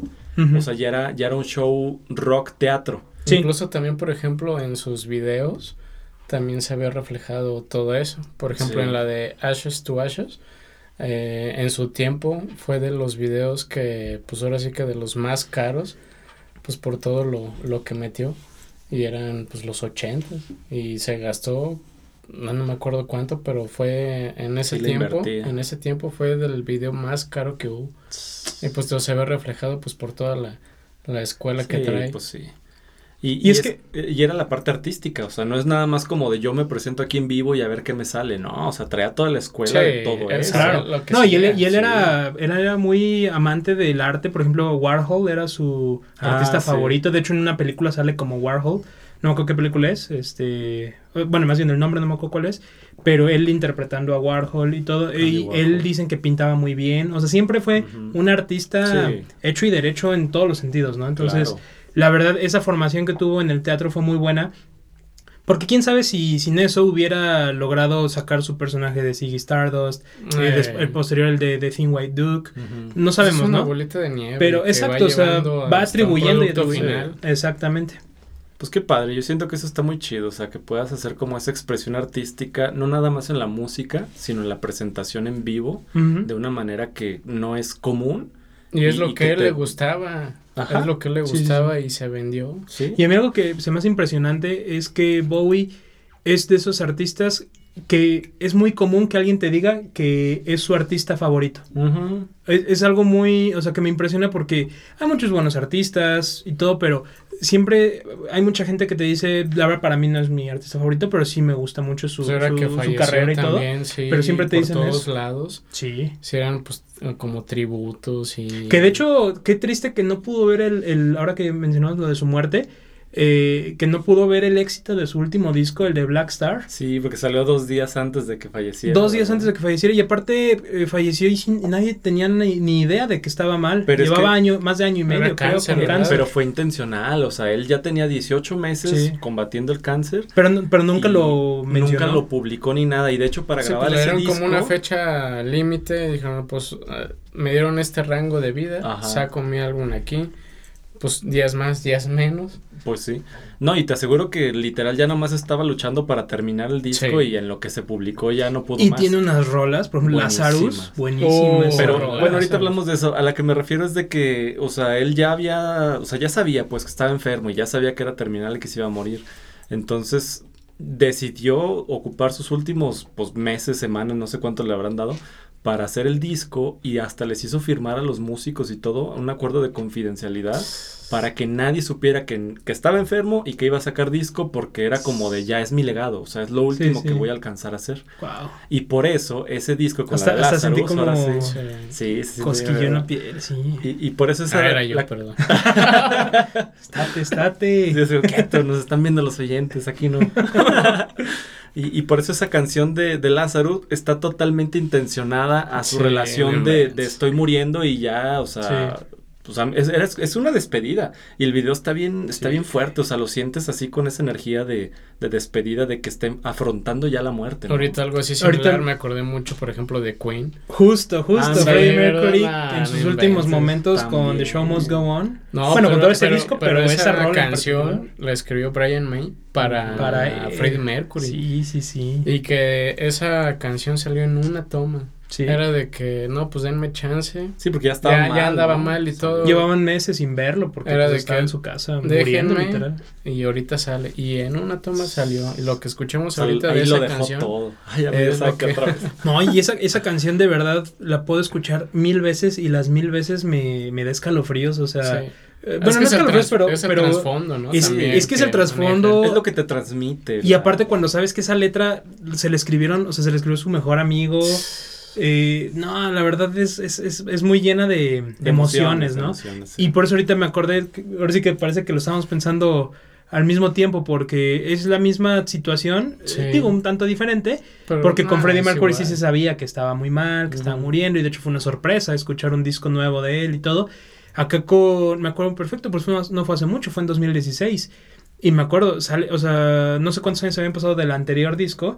O sea, ya era, ya era un show rock teatro. Sí. Incluso también, por ejemplo, en sus videos también se ve reflejado todo eso. Por ejemplo, Sí. en la de Ashes to Ashes, eh, en su tiempo fue de los videos que, pues ahora sí que de los más caros, pues por todo lo, lo que metió. Y eran pues los 80 y se gastó, no, no me acuerdo cuánto, pero fue en ese Sí tiempo, en ese tiempo fue del video más caro que hubo. Y pues todo se ve reflejado pues por toda la, la escuela que trae. pues sí. Y, Y y es es que y era la parte artística, o sea, no es nada más como de yo me presento aquí en vivo y a ver qué me sale, no, o sea, traía toda la escuela de Sí, todo es eso. Claro. lo que No, y él, y él sí. era, él era muy amante del arte. Por ejemplo, Warhol era su Ah, artista sí. favorito. De hecho, en una película sale como Warhol. No me acuerdo qué película es. Este, eh, bueno, más bien el nombre no me acuerdo cuál es. Pero él interpretando a Warhol y todo. Andy Y Warhol. él dicen que pintaba muy bien. O sea, siempre fue un artista Sí. hecho y derecho en todos los sentidos, ¿no? Entonces, Claro. La verdad, esa formación que tuvo en el teatro fue muy buena. Porque quién sabe si sin eso hubiera logrado sacar su personaje de Ziggy Stardust, eh, Eh, el posterior el de, de Thin White Duke. No sabemos, es una ¿no? bolita de nieve. Pero que exacto, va o sea, va atribuyendo y final. Exactamente. Pues qué padre, yo siento que eso está muy chido, o sea, que puedas hacer como esa expresión artística, no nada más en la música, sino en la presentación en vivo, de una manera que no es común. Y es lo y que, te- le gustaba. Ajá. Es lo que le Sí, sí, gustaba y se vendió. ¿Sí? Y a mí algo que se me hace impresionante es que Bowie es de esos artistas que es muy común que alguien te diga que es su artista favorito. Es, es algo muy, o sea, que me impresiona porque hay muchos buenos artistas y todo, pero siempre hay mucha gente que te dice, la verdad para mí no es mi artista favorito, pero sí me gusta mucho su, Pues su- carrera y todo. también, sí, pero siempre te por dicen todos eso. lados. Sí. Sí, eran pues como tributos y... Que de hecho, qué triste que no pudo ver el, el ahora que mencionamos lo de su muerte, eh, que no pudo ver el éxito de su último disco, el de Black Star. Sí, porque salió dos días antes de que falleciera. Dos días antes de que falleciera y aparte eh, falleció y sin- nadie tenía ni, ni idea de que estaba mal. Pero es Llevaba que- año, más de año y medio, creo, con ¿verdad? cáncer. Pero fue intencional, o sea, él ya tenía 18 meses Sí. combatiendo el cáncer. Pero, pero nunca lo mencionó. Nunca lo publicó ni nada. Y de hecho, para Sí, grabar pues, ese dieron disco. como una fecha límite, dijeron, pues eh, me dieron este rango de vida, Ajá. saco mi álbum aquí, pues días más, días menos. Pues sí. No, y te aseguro que literal ya nomás estaba luchando para terminar el disco Sí. y en lo que se publicó ya no pudo Y más. tiene unas rolas, por ejemplo, Buenísimas. Lazarus, buenísima. Oh, Pero Rolas, bueno, ahorita hablamos de eso. A la que me refiero es de que, o sea, él ya había, o sea, ya sabía pues que estaba enfermo y ya sabía que era terminal y que se iba a morir. Entonces decidió ocupar sus últimos pues meses, semanas, no sé cuánto le habrán dado para hacer el disco y hasta les hizo firmar a los músicos y todo un acuerdo de confidencialidad para que nadie supiera que, que estaba enfermo y que iba a sacar disco porque era como de ya es mi legado, o sea, es lo último sí. que voy a alcanzar a hacer. Wow. Y por eso ese disco con Hasta- la de hasta sentí como- ahora sí. Sí. Sí, sí, sí, Cosquillo en la piel, sí. Y, y por eso esa Ah, era yo, la- perdón. Estate, estate. Sí, quieto, nos están viendo los oyentes, aquí no. y, y por eso esa canción de, de Lazarus está totalmente intencionada a su Sí, relación de de, estoy muriendo y ya, o sea, pues, es, es- es una despedida. Y el video está bien, está Sí. bien fuerte, o sea, lo sientes así con esa energía de, de despedida, de que estén afrontando ya la muerte. ¿no? Ahorita algo así similar, Ahorita- me acordé mucho, por ejemplo, de Queen. Justo, justo. Ah, Freddie. Mercury en sus últimos momentos con. The Show Must Go On. No, bueno, pero- con todo ese pero- disco, pero, esa, canción la escribió Brian May para, Para, eh, Freddie Mercury. Sí, sí, sí. Y que esa canción salió en una toma. Sí. Era de que, no, pues denme chance. Sí, porque ya estaba Ya- mal. ya andaba ¿no? mal y todo. Llevaban meses sin verlo porque Era pues, de estaba que en su casa muriendo, literal. Y ahorita sale. Y en una toma salió. Y lo que escuchamos ahorita ahí de lo esa dejó canción. todo. Ay, es lo que- otra vez. No, y esa, esa canción de verdad la puedo escuchar mil veces y las mil veces me, me da escalofríos, o sea... Sí. eh, Es bueno, que no es el trans- pero... es el pero trasfondo, ¿no? es- También es que es el trasfondo. Es lo que te transmite. y aparte cuando sabes que esa letra se le escribieron, o sea, se le escribió su mejor amigo... eh, no, la verdad es, es, es, es muy llena de, de emociones, ¿no? emociones, sí. Y por eso ahorita me acordé, que- ahora sí que parece que lo estábamos pensando al mismo tiempo, porque es la misma situación, Sí. eh, digo, un tanto diferente, Pero, porque con Freddie Mercury sí se sabía que estaba muy mal, que estaba muriendo, y de hecho fue una sorpresa escuchar un disco nuevo de él y todo. Acá con, me acuerdo perfecto, pues fue- no fue hace mucho, fue en 2016. Y me acuerdo, sale, o sea, no sé cuántos años habían pasado del anterior disco,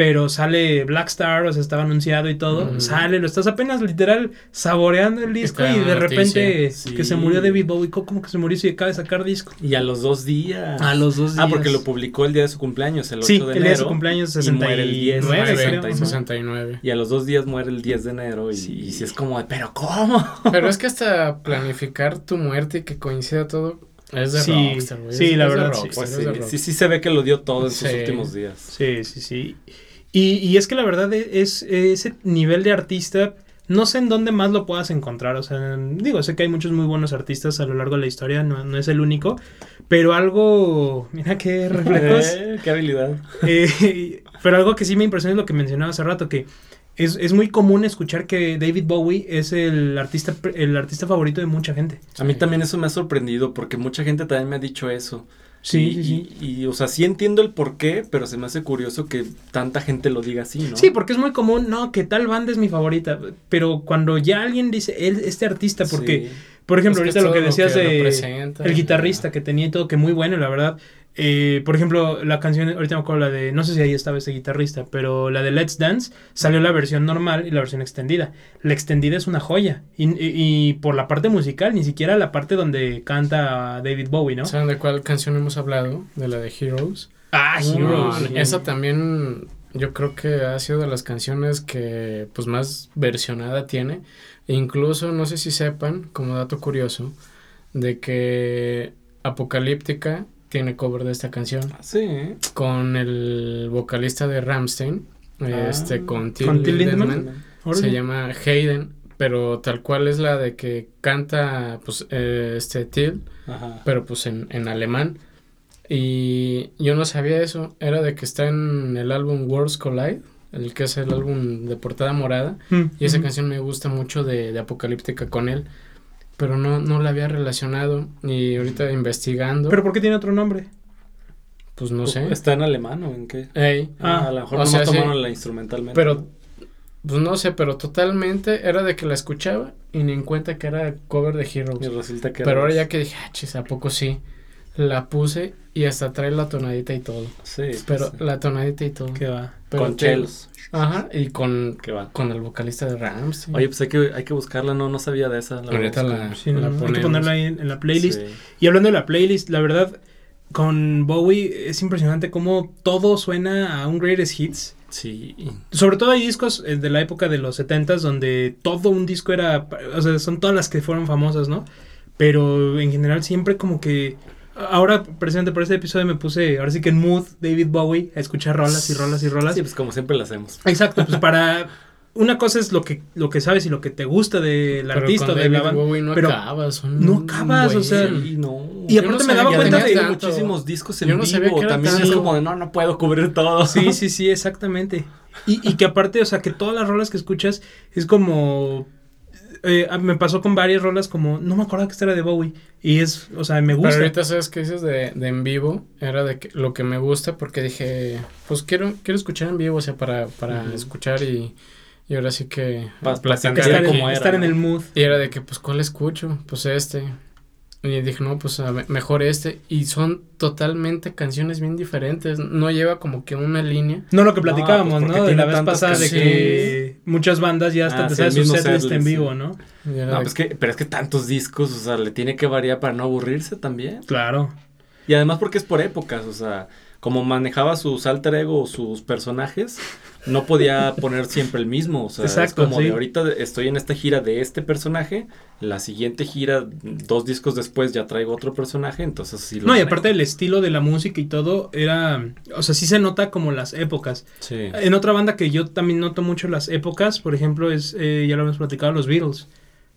pero sale Black Star, o sea, estaba anunciado y todo. Ujú. Sale, lo estás apenas literal saboreando el disco y de repente que se murió David Bowie. ¿Cómo como que se murió si acaba de sacar disco? Y a los dos días. A los dos Ah, porque días. lo publicó el día de su cumpleaños, el 8 Sí, de el enero. día de su cumpleaños y muere el 69, 10 creo. 90 y Ajá. 69. Y a los dos días muere el 10 de enero. Y, Sí. y si es como de, ¿pero cómo? Pero es que hasta planificar tu muerte y que coincida todo es de Sí, rockstar, güey. sí, Es- la es verdad, sí. Pues es sí, sí, sí se ve que lo dio todo en sus últimos días. Sí, sí, sí. Y, y es que la verdad e, es, ese nivel de artista, no sé en dónde más lo puedas encontrar. O sea, digo, sé que hay muchos muy buenos artistas a lo largo de la historia, no, no es el único, pero algo, mira qué reflejos. Eh, qué habilidad. Eh, pero algo que sí me impresiona es lo que mencionaba hace rato, que es, es muy común escuchar que David Bowie es el artista, el artista favorito de mucha gente. A mí también eso me ha sorprendido porque mucha gente también me ha dicho eso. Sí, y, sí, sí. Y, y, o sea, sí entiendo el por qué, pero se me hace curioso que tanta gente lo diga así, ¿no? Sí, porque es muy común, no, que tal banda es mi favorita, pero cuando ya alguien dice, él, este artista, porque, Sí. por ejemplo, Es que ahorita lo que decías de el guitarrista que tenía y todo, que muy bueno, la verdad. Eh, por ejemplo, la canción, ahorita me acuerdo la de, no sé si ahí estaba ese guitarrista, pero la de Let's Dance salió la versión normal y la versión extendida. La extendida es una joya. Y, y- y por la parte musical, ni siquiera la parte donde canta David Bowie, ¿no? ¿Saben de cuál canción hemos hablado? De la de Heroes. Ah, No, Heroes. sí. esa también yo creo que ha sido de las canciones que pues más versionada tiene. E incluso, no sé si sepan, como dato curioso, de que Apocalíptica tiene cover de esta canción Ah, Sí. con el vocalista de Ramstein, Ah, este con Till, con Till Lindemann. Se llama Hayden, pero tal cual es la de que canta pues eh, este Till, Ajá. pero pues en, en alemán. Y yo no sabía eso, era de que está en el álbum Worlds Collide, el que es el álbum de portada morada, Mm, y esa canción me gusta mucho de, de Apocalíptica con él, pero no, no la había relacionado y ahorita investigando, ¿Pero por qué tiene otro nombre? pues no sé. ¿Está en alemán o en qué? Ey, Ah, a lo mejor o no sea, sí. tomaron la instrumentalmente. Pero, pues no sé, pero totalmente era de que la escuchaba y ni en cuenta que era cover de Y Heroes. resulta que. Pero ahora ya que dije, ah, chis, ¿a poco sí? La puse y hasta trae la tonadita y todo. Sí. Pero sí. la tonadita y todo. ¿Qué va? Pero Con chelos. Ajá, y con, Que va. con el vocalista de Rams. Oye, pues hay que, hay que buscarla, no, no sabía de esa. la Ahorita la-. Sí, la hay que ponerla ahí en, en la playlist. Sí. Y hablando de la playlist, la verdad, con Bowie es impresionante cómo todo suena a un greatest hits. Sí. Sobre todo hay discos eh, de la época de los 70s donde todo un disco era, o sea, son todas las que fueron famosas, ¿no? Pero en general siempre como que ahora precisamente por este episodio me puse ahora sí que en mood David Bowie a escuchar rolas y rolas y rolas. Sí, pues como siempre lo hacemos. Exacto, pues para una cosa es lo que lo que sabes y lo que te gusta del Pero artista con de la David banda. Bowie no pero acabas. no acabas, o sea, no. Y aparte no me daba cuenta de tanto. muchísimos discos en Yo no vivo. sabía que También es como de no, no puedo cubrir todo. Sí, sí, sí, exactamente. Y, y que aparte, o sea, que todas las rolas que escuchas es como... eh, me pasó con varias rolas como... No me acordaba que esta era de Bowie. Y es, o sea, me Pero gusta. ahorita sabes que dices de, de en vivo, era de que, lo que me gusta porque dije, pues quiero quiero escuchar en vivo, o sea, para, para escuchar y, y ahora sí que Pa- platicar estar, como era, estar en ¿no? el mood. Y era de que, pues, ¿cuál escucho? Pues este. Y dije, no, pues a mejor este. Y son totalmente canciones bien diferentes. No lleva como que una línea. No lo que No, platicábamos, pues ¿no? De tiene la vez pasada de que muchas bandas ya hasta Ah, te sí, sabes su setlist en setlist, vivo, sí. ¿no? No, pues que, pero es que tantos discos, o sea, le tiene que variar para no aburrirse también. Claro. Y además porque es por épocas, o sea, como manejaba sus alter ego o sus personajes, no podía poner siempre el mismo. O sea, es como sí. de ahorita estoy en esta gira de este personaje, la siguiente gira, dos discos después ya traigo otro personaje, entonces sí lo No, y aparte del estilo de la música y todo, era. O sea, sí se nota como las épocas. Sí. En otra banda que yo también noto mucho las épocas, por ejemplo, es. eh, ya lo hemos platicado, los Beatles.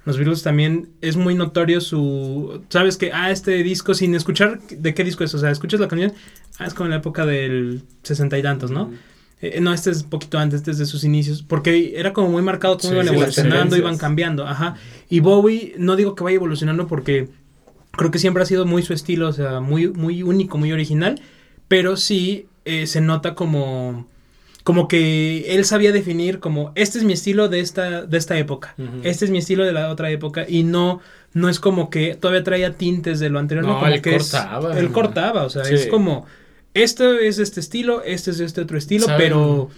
Los Beatles también es muy notorio su. Sabes que, ah, este disco, sin escuchar de qué disco es, o sea, escuchas la canción, ah, es como en la época del sesenta y tantos, ¿no? Eh, no, este es un poquito antes, este es de sus inicios, porque era como muy marcado cómo Sí, iban evolucionando, iban cambiando, ajá. Y Bowie, no digo que vaya evolucionando porque creo que siempre ha sido muy su estilo, o sea, muy, muy único, muy original, pero sí eh, se nota como, como que él sabía definir como, este es mi estilo de esta, de esta época, Ujú. este es mi estilo de la otra época, y no, no es como que todavía traía tintes de lo anterior, no, No, como él que es- cortaba, él ¿no? cortaba, o sea, Sí. es como, esto es este estilo, este es este otro estilo, ¿Saben? pero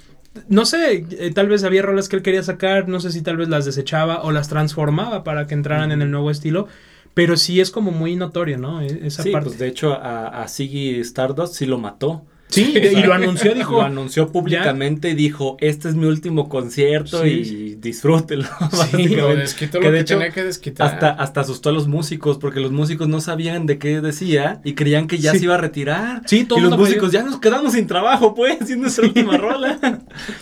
no sé, eh, tal vez había rolas que él quería sacar, no sé si tal vez las desechaba o las transformaba para que entraran en el nuevo estilo, pero sí es como muy notorio, ¿no? E- Esa Sí, parte. pues de hecho a, a Ziggy Stardust sí lo mató. Sí, o sea, y lo anunció, dijo, Lo anunció públicamente y dijo, este es mi último concierto Sí. y disfrútelo. Lo básicamente. desquitó Que lo de que hecho, tenía que desquitar. Hasta, hasta asustó a los músicos porque los músicos no sabían de qué decía y creían que ya Sí. se iba a retirar. Sí, todo y el los músicos ya nos quedamos sin trabajo, pues, haciendo nuestra última rola.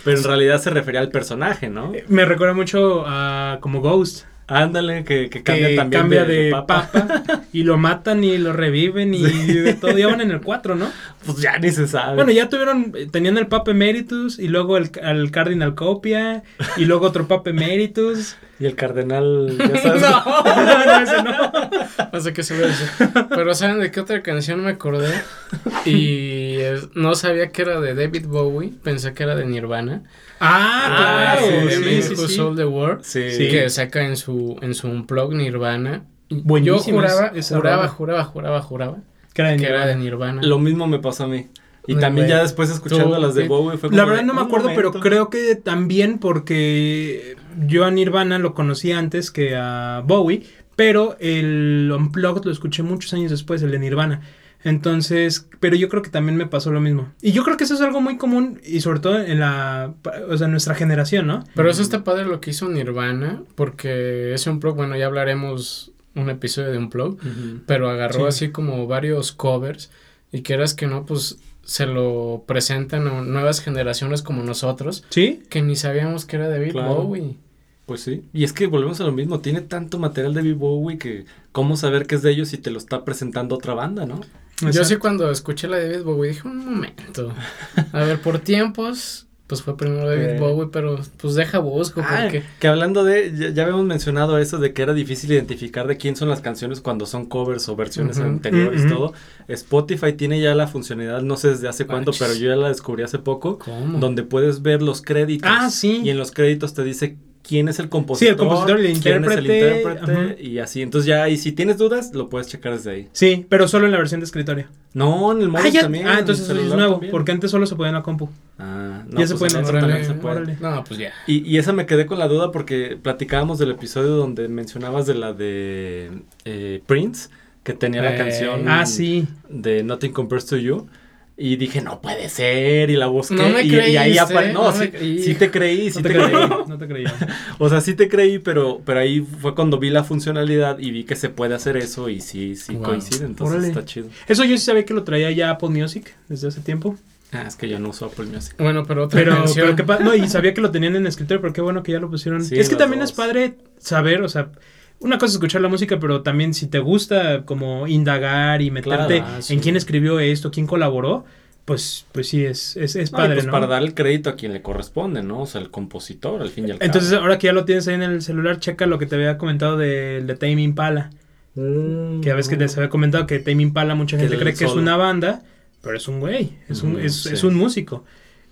Pero en realidad se refería al personaje, ¿no? me recuerda mucho a como Ghost, Ándale, que, que cambia que también cambia de, papa. papa. y lo matan y lo reviven y de todo, ya van en el 4, ¿no? Pues ya ni se sabe. Bueno, ya tuvieron, tenían el Papa Emeritus y luego el, al Cardinal Copia y luego otro Papa Emeritus. Y el cardenal, ya sabes. no, no, ese no. No sé qué se ve eso. Pero ¿saben de qué otra canción me acordé? Y eh, no sabía que era de David Bowie. Pensé que era de Nirvana. Ah, Ah, claro, sí, de sí, sí, the World. Sí. Que saca en su, en su unplug Nirvana. Yo juraba, juraba, juraba, juraba, juraba Que era de que era de Nirvana. Nirvana. Lo mismo me pasó a mí. Y también ya después escuchando las de. Bowie fue como La verdad no me "Un acuerdo, pero momento". creo que también porque yo a Nirvana lo conocí antes que a Bowie, pero el Unplugged lo escuché muchos años después, el de Nirvana. Entonces, pero yo creo que también me pasó lo mismo. Y yo creo que eso es algo muy común y sobre todo en la, o sea, en nuestra generación, ¿no? Pero eso está padre lo que hizo Nirvana. Porque ese unplug, bueno, ya hablaremos un episodio de unplug. Ujú. pero agarró Sí. así como varios covers y quieras que no, pues se lo presentan a nuevas generaciones como nosotros ¿Sí? que ni sabíamos que era David Claro. Bowie. Pues sí. Y es que volvemos a lo mismo. Tiene tanto material de David Bowie que cómo saber que es de ellos si te lo está presentando otra banda, ¿no? Yo Exacto. sí cuando escuché la de David Bowie dije, un momento. A ver, por tiempos, pues fue primero David Eh. Bowie, pero pues deja busco Ah, porque... que hablando de, ya, ya habíamos mencionado eso de que era difícil identificar de quién son las canciones cuando son covers o versiones Ujú. anteriores y todo. Spotify tiene ya la funcionalidad, no sé desde hace cuándo, Manches. pero yo ya la descubrí hace poco, ¿Cómo? donde puedes ver los créditos. Ah, sí. Y en los créditos te dice quién es el compositor. compositor y el quién es el intérprete, intérprete, y así. Entonces ya, y si tienes dudas, lo puedes checar desde ahí. Sí, pero solo en la versión de escritorio. No, en el móvil Ah, ya- también. ah, en entonces el eso es nuevo, también. porque antes solo se podía en la compu. Ah, no, Ya se pues pueden en Órale, se puede. órale. No, pues ya. Y, y esa me quedé con la duda porque platicábamos del episodio donde mencionabas de la de eh, Prince, que tenía la Eh, canción Ah, sí. de Nothing Compares to You. Y dije, no puede ser, y la busqué. No me y, y ahí apare- No, no sí, te creí, sí No te te creí, no te creía. O sea, sí te creí, pero, pero ahí fue cuando vi la funcionalidad y vi que se puede hacer eso y sí, sí Wow. coincide, entonces Órale. está chido. Eso yo sí sabía que lo traía ya Apple Music desde hace tiempo. Ah, es que yo no uso Apple Music. Bueno, pero otra Pero, qué pa- no, y sabía que lo tenían en escritorio, pero qué bueno que ya lo pusieron. Sí, es que también dos. es padre saber, o sea, una cosa es escuchar la música, pero también si te gusta como indagar y meterte Claro, ah, sí. en quién escribió esto, quién colaboró, pues, pues sí, es, es, es No, padre, pues ¿no? para dar el crédito a quien le corresponde, ¿no? O sea, el compositor, al fin y al cabo. Entonces, ahora que ya lo tienes ahí en el celular, checa lo que te había comentado del de Tame Impala. Mm. Que a veces que te había comentado que Tame Impala mucha gente cree que es una banda, pero es un güey, es un, Ujú, es, sí. es un músico.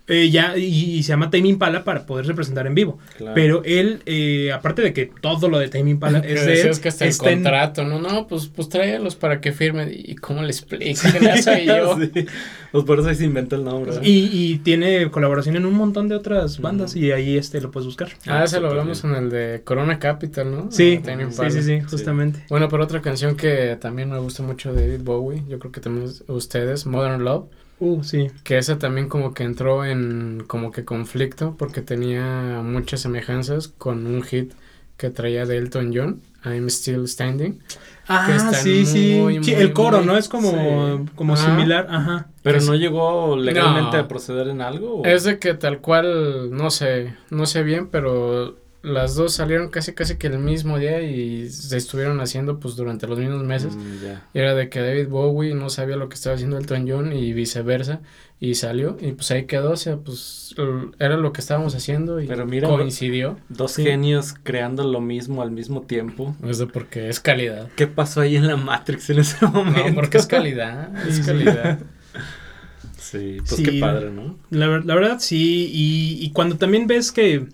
Eh, ya, y, y se llama Tame Impala para poder representar en vivo. Claro. Pero él, eh, aparte de que todo lo de Tame Impala es de él, que hasta el está en- contrato, ¿no? No, pues, pues tráelos para que firmen. ¿Y cómo le explico? Soy yo. Sí. Pues por eso ahí se inventa el nombre. y, y tiene colaboración en un montón de otras bandas y ahí este lo puedes buscar. Ah, ese lo hablamos bien. en el de Corona Capital, ¿no? Sí, sí, sí, sí, justamente. Bueno, pero otra canción que también me gusta mucho de David Bowie, yo creo que también es ustedes, Modern Love. Uh, sí. Que esa también como que entró en como que conflicto porque tenía muchas semejanzas con un hit que traía de Elton John, I'm Still Standing. Ah, sí, sí. muy, Sí, muy, el coro, muy- ¿no? Es como, sí. como Ajá. similar, ajá. Pero Es- no llegó legalmente No. a proceder en algo. ¿o? Es de que tal cual, no sé, no sé bien, pero las dos salieron casi casi que el mismo día y se estuvieron haciendo pues durante los mismos meses. Mm, ya. Y era de que David Bowie no sabía lo que estaba haciendo Elton John y viceversa. Y salió y pues ahí quedó, o sea, pues era lo que estábamos haciendo y Pero mira, coincidió. Dos Sí. genios creando lo mismo al mismo tiempo. Eso porque es calidad. ¿Qué pasó ahí en la Matrix en ese momento? No, porque es calidad, es Sí, calidad. Sí, pues Sí. qué padre, ¿no? La, la verdad, sí. Y, y cuando también ves que,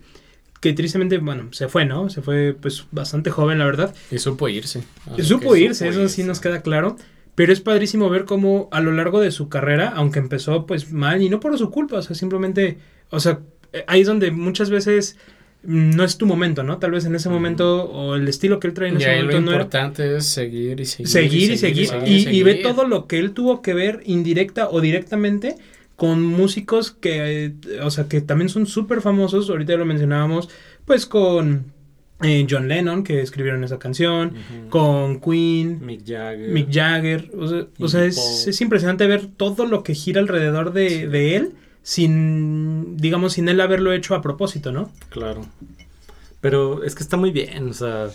que tristemente, bueno, se fue, ¿no? Se fue, pues, bastante joven, la verdad. Y supo irse. Ah, supo irse, eso sí nos queda claro. Pero es padrísimo ver cómo a lo largo de su carrera, aunque empezó pues mal y no por su culpa, o sea, simplemente, o sea, eh, ahí es donde muchas veces no es tu momento, ¿no? Tal vez en ese momento o el estilo que él trae en Y ese ahí lo momento no era importante es seguir y seguir. seguir y seguir seguir, y, y ve seguir. todo lo que él tuvo que ver indirecta o directamente con músicos que, eh, o sea, que también son súper famosos, ahorita ya lo mencionábamos, pues con eh, John Lennon, que escribieron esa canción, con Queen, Mick Jagger. Mick Jagger, o sea, o Iggy sea, es, impresionante ver todo lo que gira alrededor de, Sí. de él sin, digamos, sin él haberlo hecho a propósito, ¿no? Claro. Pero es que está muy bien, o sea,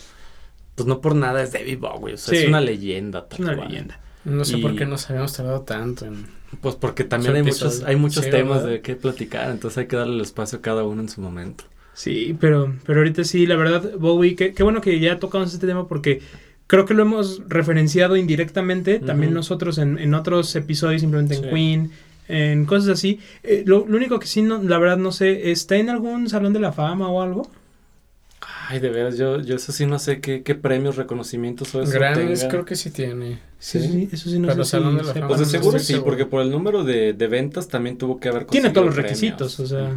pues no por nada es David Bowie, o sea, Sí. es una leyenda. Es tal una cual. leyenda. No sé Y- por qué nos habíamos tardado tanto en... Pues porque también hay muchos, hay muchos Sí, temas ¿verdad? de qué platicar, entonces hay que darle el espacio a cada uno en su momento. Sí, pero, pero ahorita sí, la verdad, Bowie, qué, qué bueno que ya tocamos este tema porque creo que lo hemos referenciado indirectamente, también nosotros en, en otros episodios, simplemente en Sí. Queen, en cosas así. Eh, lo, lo único que sí, no, la verdad, no sé, ¿está en algún salón de la fama o algo? Ay, de veras, yo, yo eso sí no sé qué, qué premios, reconocimientos o eso tenga. creo que sí tiene. Sí, Sí. sí, eso sí no Pero sé Salón si de la. Fama Pues de no seguro sí, seguro. porque por el número de, de ventas también tuvo que haber Tiene todos los premios. requisitos, o sea.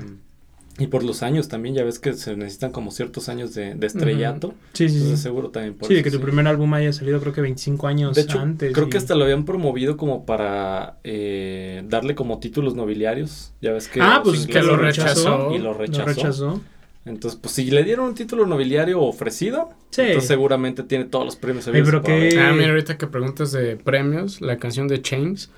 Y por los años también, ya ves que se necesitan como ciertos años de, de estrellato. Sí, sí, Entonces sí. seguro también por Sí, de eso que tu primer álbum haya salido creo que 25 años De hecho, antes. creo y- que hasta lo habían promovido como para eh, darle como títulos nobiliarios. Ya ves que Ah, pues que lo rechazó. y lo rechazó. Lo rechazó. Entonces, pues si le dieron un título nobiliario ofrecido, Sí. entonces seguramente tiene todos los premios. Ay, pero haber. Ah, mira, ahorita que preguntas de premios, la canción de Chains,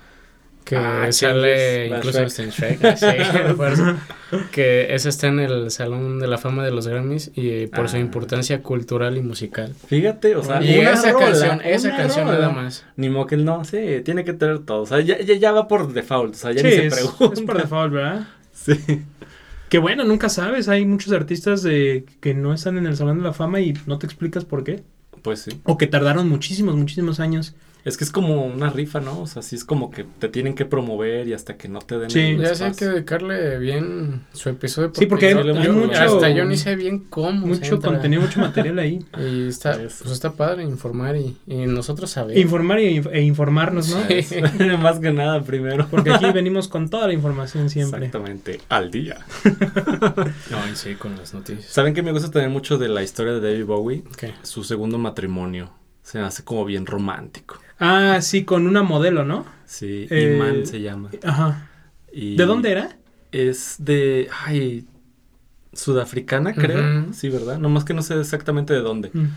que Ah, sale incluso en Shrek, sí, que esa está en el Salón de la Fama de los Grammys y por su Ah. importancia cultural y musical. Fíjate, o sea, y una esa rola, canción, esa canción rola. nada más. Ni él no, sí, tiene que tener todo. O sea, ya, ya, ya va por default, o sea, ya Sí, ni se es, pregunta. es por default, ¿verdad? Sí. Que bueno, nunca sabes. Hay muchos artistas de, que no están en el Salón de la Fama y no te explicas por qué. Pues sí. O que tardaron muchísimos, muchísimos años. Es que es como una rifa, ¿no? O sea, sí es como que te tienen que promover y hasta que no te den Sí. el Ya sé hay que dedicarle bien su episodio. Sí, porque hay- yo- hay yo- mucho- Hasta yo ni sé bien cómo. Mucho contenido, mucho material ahí. Y está, Eso. pues está padre informar y, y nosotros sabemos. Informar y, e informarnos, ¿no? Sí. Más que nada primero. Porque aquí venimos con toda la información siempre. Exactamente, al día. No, y sí, con las noticias. ¿Saben que me gusta también mucho de la historia de David Bowie? ¿Qué? Su segundo matrimonio. Se me hace como bien romántico. Ah, sí, con una modelo, ¿no? Sí, Eh, Iman se llama. Ajá. Y ¿De dónde era? Es de, ay, sudafricana creo. Sí, ¿verdad? Nomás que no sé exactamente de dónde. Mm.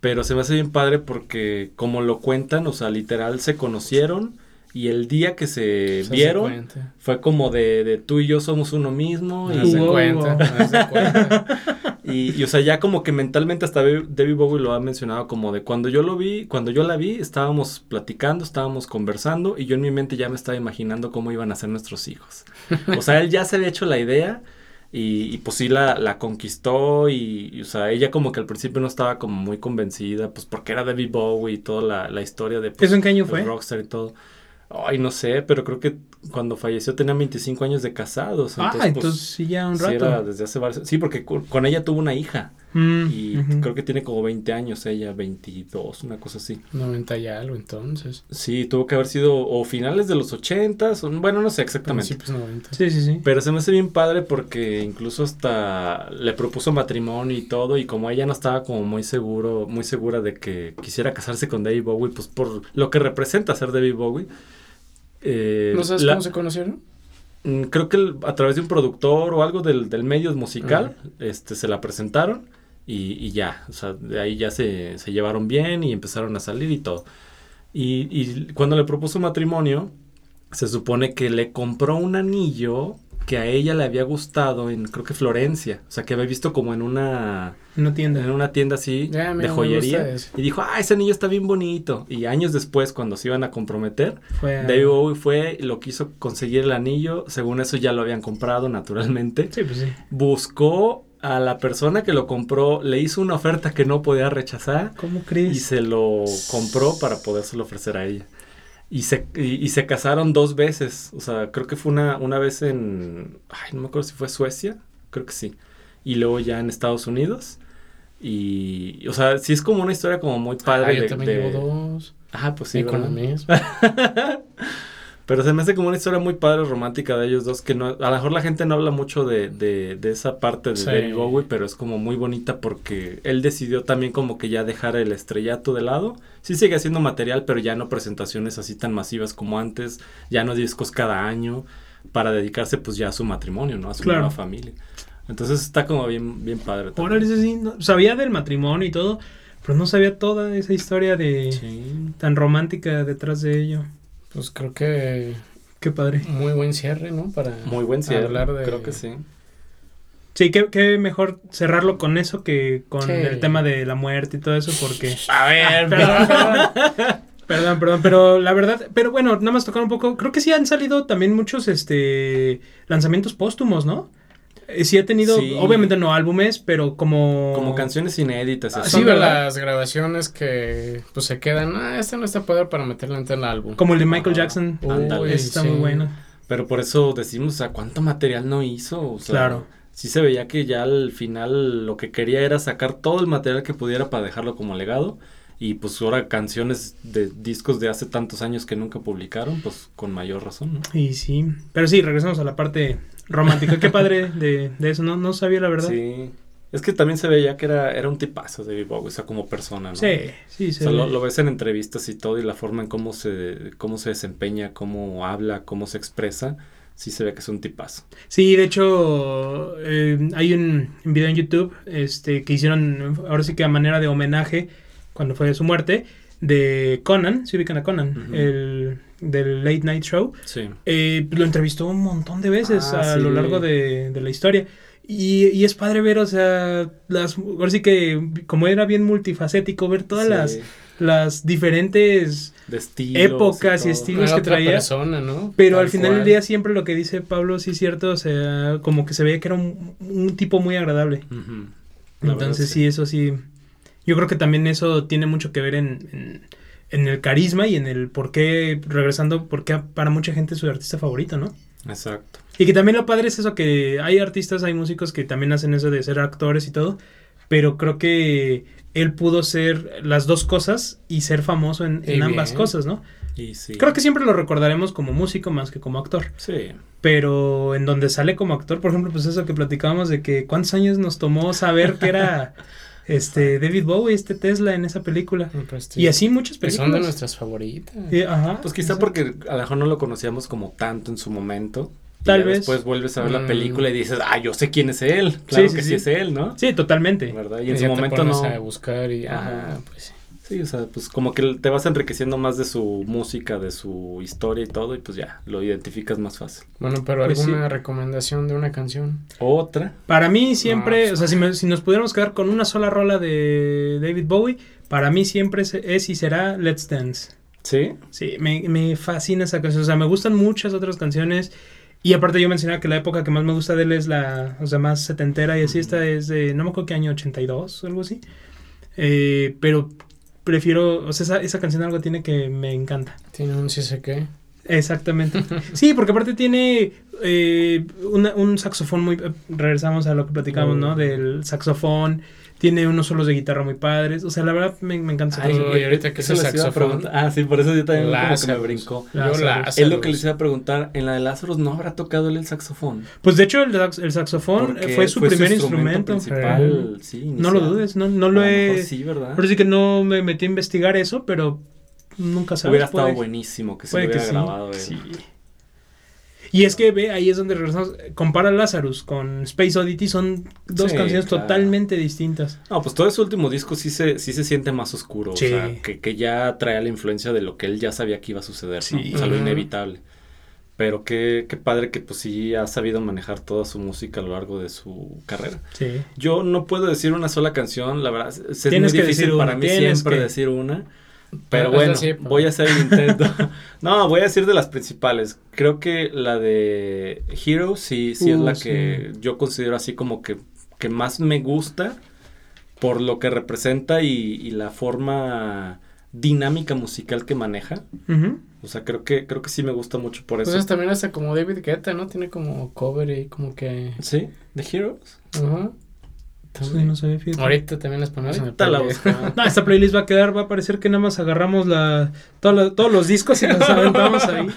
Pero se me hace bien padre porque como lo cuentan, o sea, literal se conocieron y el día que se vieron fue como de, de tú y yo somos uno mismo y, Hubo- cuenta, de cuenta. y, y, o sea, ya como que mentalmente hasta David Bowie lo ha mencionado como de cuando yo lo vi, cuando yo la vi, estábamos platicando, estábamos conversando y yo en mi mente ya me estaba imaginando cómo iban a ser nuestros hijos. O sea, él ya se había hecho la idea y, y pues sí la, la conquistó y, y, o sea, ella como que al principio no estaba como muy convencida, pues porque era David Bowie y toda la, la historia de pues, ¿Eso en qué año fue? rockstar y todo. Ay, no sé, pero creo que cuando falleció tenía 25 años de casados. ah, Entonces, entonces pues, sí, ya un sí rato. era desde hace varios... Sí, porque con, ella tuvo una hija Mm, y creo que tiene como 20 años ella, 22, una cosa así. 90 y algo, entonces. Sí, tuvo que haber sido o finales de los 80, o, bueno, no sé exactamente. Principios 90. Sí, sí, sí. Pero se me hace bien padre porque incluso hasta le propuso matrimonio y todo y como ella no estaba como muy seguro, muy segura de que quisiera casarse con David Bowie, pues por lo que representa ser David Bowie, Eh, ¿No sabes la- cómo se conocieron? Mm, Creo que el- a través de un productor o algo del, del medio musical, este, se la presentaron y, y ya, o sea, de ahí ya se, se llevaron bien y empezaron a salir y todo. Y, y cuando le propuso matrimonio, se supone que le compró un anillo que a ella le había gustado en, creo que Florencia, o sea, que había visto como en una, tienda. en una tienda así de joyería. Y dijo, ah, ese anillo está bien bonito. Y años después, cuando se iban a comprometer, Fue a- David Bowie fue y lo quiso conseguir el anillo. Según eso ya lo habían comprado naturalmente. Sí, pues sí. Buscó a la persona que lo compró, le hizo una oferta que no podía rechazar ¿Cómo y crees? se lo compró para podérselo ofrecer a ella. Y se, y, y se casaron dos veces. O sea, creo que fue una, una vez en... Ay, no me acuerdo si fue Suecia. Creo que sí. Y luego ya en Estados Unidos. Y, o sea, sí es como una historia como muy padre. Ah, yo de- también de- llevo dos. Ah, pues sí. y con la misma. Pero se me hace como una historia muy padre romántica de ellos dos, que no, a lo mejor la gente no habla mucho de, de, de esa parte de Sí. David Bowie, pero es como muy bonita porque él decidió también como que ya dejar el estrellato de lado. Sí sigue haciendo material, pero ya no presentaciones así tan masivas como antes, ya no discos cada año, para dedicarse pues ya a su matrimonio, ¿no? A su Claro. nueva familia. Entonces está como bien, bien padre. Órale, ese sí, no- sabía del matrimonio y todo, pero no sabía toda esa historia de Sí. tan romántica detrás de ello. Pues creo que Qué padre. muy buen cierre, ¿no? Para Muy buen cierre, hablar de... creo que sí. Sí, qué, qué mejor cerrarlo con eso que con Sí. el tema de la muerte y todo eso, porque... A ver, Perdón, perdón. Perdón, perdón, pero la verdad, pero bueno, nada más tocar un poco, creo que sí han salido también muchos este lanzamientos póstumos, ¿no? Eh, sí ha tenido, Sí. obviamente no álbumes, pero como... Como canciones inéditas. Ah, así. sí, Son de ¿verdad? las grabaciones que pues se quedan, ah, este no está poder para meterlo en el álbum. Como el de Michael. Jackson. Ándale. Está sí. muy bueno. Pero por eso decimos, o sea, ¿cuánto material no hizo? O sea, Claro. Sí se veía que ya al final lo que quería era sacar todo el material que pudiera para dejarlo como legado. Y pues ahora canciones de discos de hace tantos años que nunca publicaron, pues con mayor razón, ¿no? Y sí, pero sí, regresamos a la parte romántica. Qué padre de, de eso, ¿no? No sabía la verdad. Sí. Es que también se veía que era, era un tipazo David Bowie, o sea, como persona, ¿no? sí, sí, O se sea, lo, lo ves en entrevistas y todo, y la forma en cómo se, cómo se desempeña, cómo habla, cómo se expresa, sí se ve que es un tipazo. Sí, de hecho, eh, hay un video en YouTube este, que hicieron, ahora sí que a manera de homenaje, cuando fue su muerte, de Conan, se ubican a Conan, Ujú. el del Late Night Show. Sí. Eh, lo entrevistó un montón de veces Ah, a sí. lo largo de, de la historia. Y, y es padre ver, o sea, las, ahora sí que como era bien multifacético, ver todas Sí. las, las diferentes de estilos épocas y estilos Era que otra traía. persona, ¿no? Pero Tal al final del día siempre lo que dice Pablo sí es cierto, o sea, como que se veía que era un, un tipo muy agradable. Entonces verdad, sí, eso sí. Yo creo que también eso tiene mucho que ver en, en, en el carisma y en el por qué, regresando, por qué para mucha gente es su artista favorito, ¿no? Exacto. Y que también lo padre es eso, que hay artistas, hay músicos que también hacen eso de ser actores y todo, pero creo que él pudo ser las dos cosas y ser famoso en, ambas bien. cosas, ¿no? Y sí. Creo que siempre lo recordaremos como músico más que como actor. Sí. Pero en donde sale como actor, por ejemplo, pues eso que platicábamos de que cuántos años nos tomó saber que era este David Bowie, este Tesla en esa película. Pues, Y así muchas películas. son de nuestras favoritas. Sí, ajá, Pues quizá porque a lo mejor no lo conocíamos como tanto en su momento. Tal vez. Después vuelves a ver la Mm. película y dices, ah, yo sé quién es él. Claro Sí, que sí, es él, ¿no? Sí, totalmente. ¿Verdad? Y Y en su momento no. a buscar y, ah, Ajá. pues sí. Sí, o sea, pues como que te vas enriqueciendo más de su música, de su historia y todo, y pues ya, lo identificas más fácil. Bueno, pero Pues alguna recomendación de una canción. Otra. Para mí siempre, No, o sea, si, me- si nos pudiéramos quedar con una sola rola de David Bowie, para mí siempre es, es y será Let's Dance. ¿Sí? Sí, me, me fascina esa canción. O sea, me gustan muchas otras canciones. Y aparte yo mencionaba que la época que más me gusta de él es la, o sea, más setentera y así. Esta es de, no me acuerdo qué año, 82 o algo así. Eh, pero prefiero, o sea, esa, esa canción algo tiene que me encanta. Tiene un sí sé qué. Exactamente. Sí, porque aparte tiene eh, una- un saxofón muy... eh, Regresamos a lo que platicamos, ¿no? Del saxofón. Tiene unos solos de guitarra muy padres. O sea, la verdad me, me encanta Ay, y ahorita que iba a saxofón. Ah, sí, por eso yo también como que me brincó. Yo. Lazarus. Es lo que les iba a preguntar. En la de Lázaro no habrá tocado él el saxofón. Pues de hecho el, sax- el saxofón eh, Porque fue su primer instrumento. principal. Sí, No lo dudes, no, no lo he... Sí, ¿verdad? Ahora sí que no me metí a investigar eso, pero nunca sabes. Hubiera estado buenísimo que se hubiera sí, grabado él. sí. Y es que ve, ahí es donde regresamos. Compara Lazarus con Space Oddity, son dos Sí, canciones claro. totalmente distintas. No, pues todo ese último disco sí se, sí se siente más oscuro. Sí. O sea, que, que ya traía la influencia de lo que él ya sabía que iba a suceder. ¿no? Sí. O sea, lo inevitable. Pero qué, qué padre que pues sí ha sabido manejar toda su música a lo largo de su carrera. Sí. Yo no puedo decir una sola canción, la verdad. Es, es Tienes muy que difícil decir para una, mí siempre que. decir una. Pero bueno, voy a hacer el intento. no, voy a decir de las principales. Creo que la de Hero sí, sí es la sí. que yo considero así como que, que más me gusta por lo que representa y, y la forma dinámica musical que maneja. O sea, creo que, creo que sí me gusta mucho por eso. Pues es también hasta como David Guetta, ¿no? Tiene como cover y como que... ¿Sí? ¿De Heroes? Ajá. Sí, También. no sabía, fíjate. Ahorita también las ponemos en el Ahorita la. No, esta playlist va a quedar, va a parecer que nada más agarramos la, todo todos los discos y los aventamos ahí.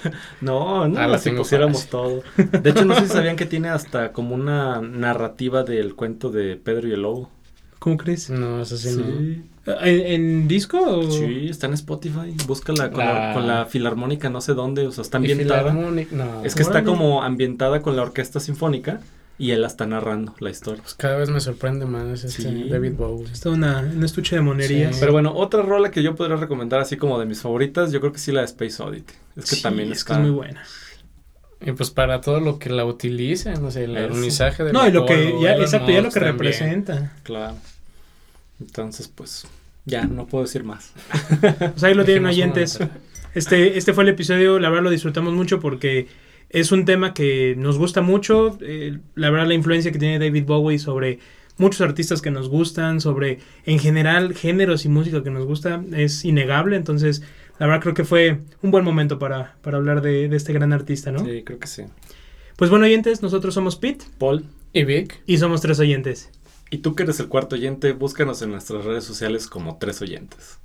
No, no, Ah, si pusiéramos todo. De hecho, no sé si sabían que tiene hasta como una narrativa del cuento de Pedro y el Lobo. ¿Cómo crees? No, eso sí, ¿En, en disco o...? Sí, está en Spotify. Búscala con, La- la, con la filarmónica, no sé dónde. O sea, está no. Ambientada. No. Es que está como ambientada con la orquesta sinfónica y él la está narrando la historia. Pues cada vez me sorprende más este Sí. David Bowie. Está una, un estuche de monerías. Sí. Pero bueno, otra rola que yo podría recomendar así como de mis favoritas, yo creo que sí la de Space Oddity. Es que Sí, también es está... que es muy buena. Y pues para todo lo que la utiliza, no sé, el alunizaje de No, y lo que, ya, exacto, ya lo que representa. Claro. Entonces, pues, ya, no puedo decir más. Pues ahí lo tienen oyentes. Este, este fue el episodio, la verdad lo disfrutamos mucho porque es un tema que nos gusta mucho. eh, la verdad la influencia que tiene David Bowie sobre muchos artistas que nos gustan, sobre en general géneros y música que nos gusta, es innegable. Entonces, la verdad creo que fue un buen momento para, para hablar de, de este gran artista, ¿no? Sí, creo que sí. Pues bueno, oyentes, nosotros somos Pete Paul, Y Vic. y somos tres oyentes. y tú que eres el cuarto oyente, búscanos en nuestras redes sociales como tres oyentes.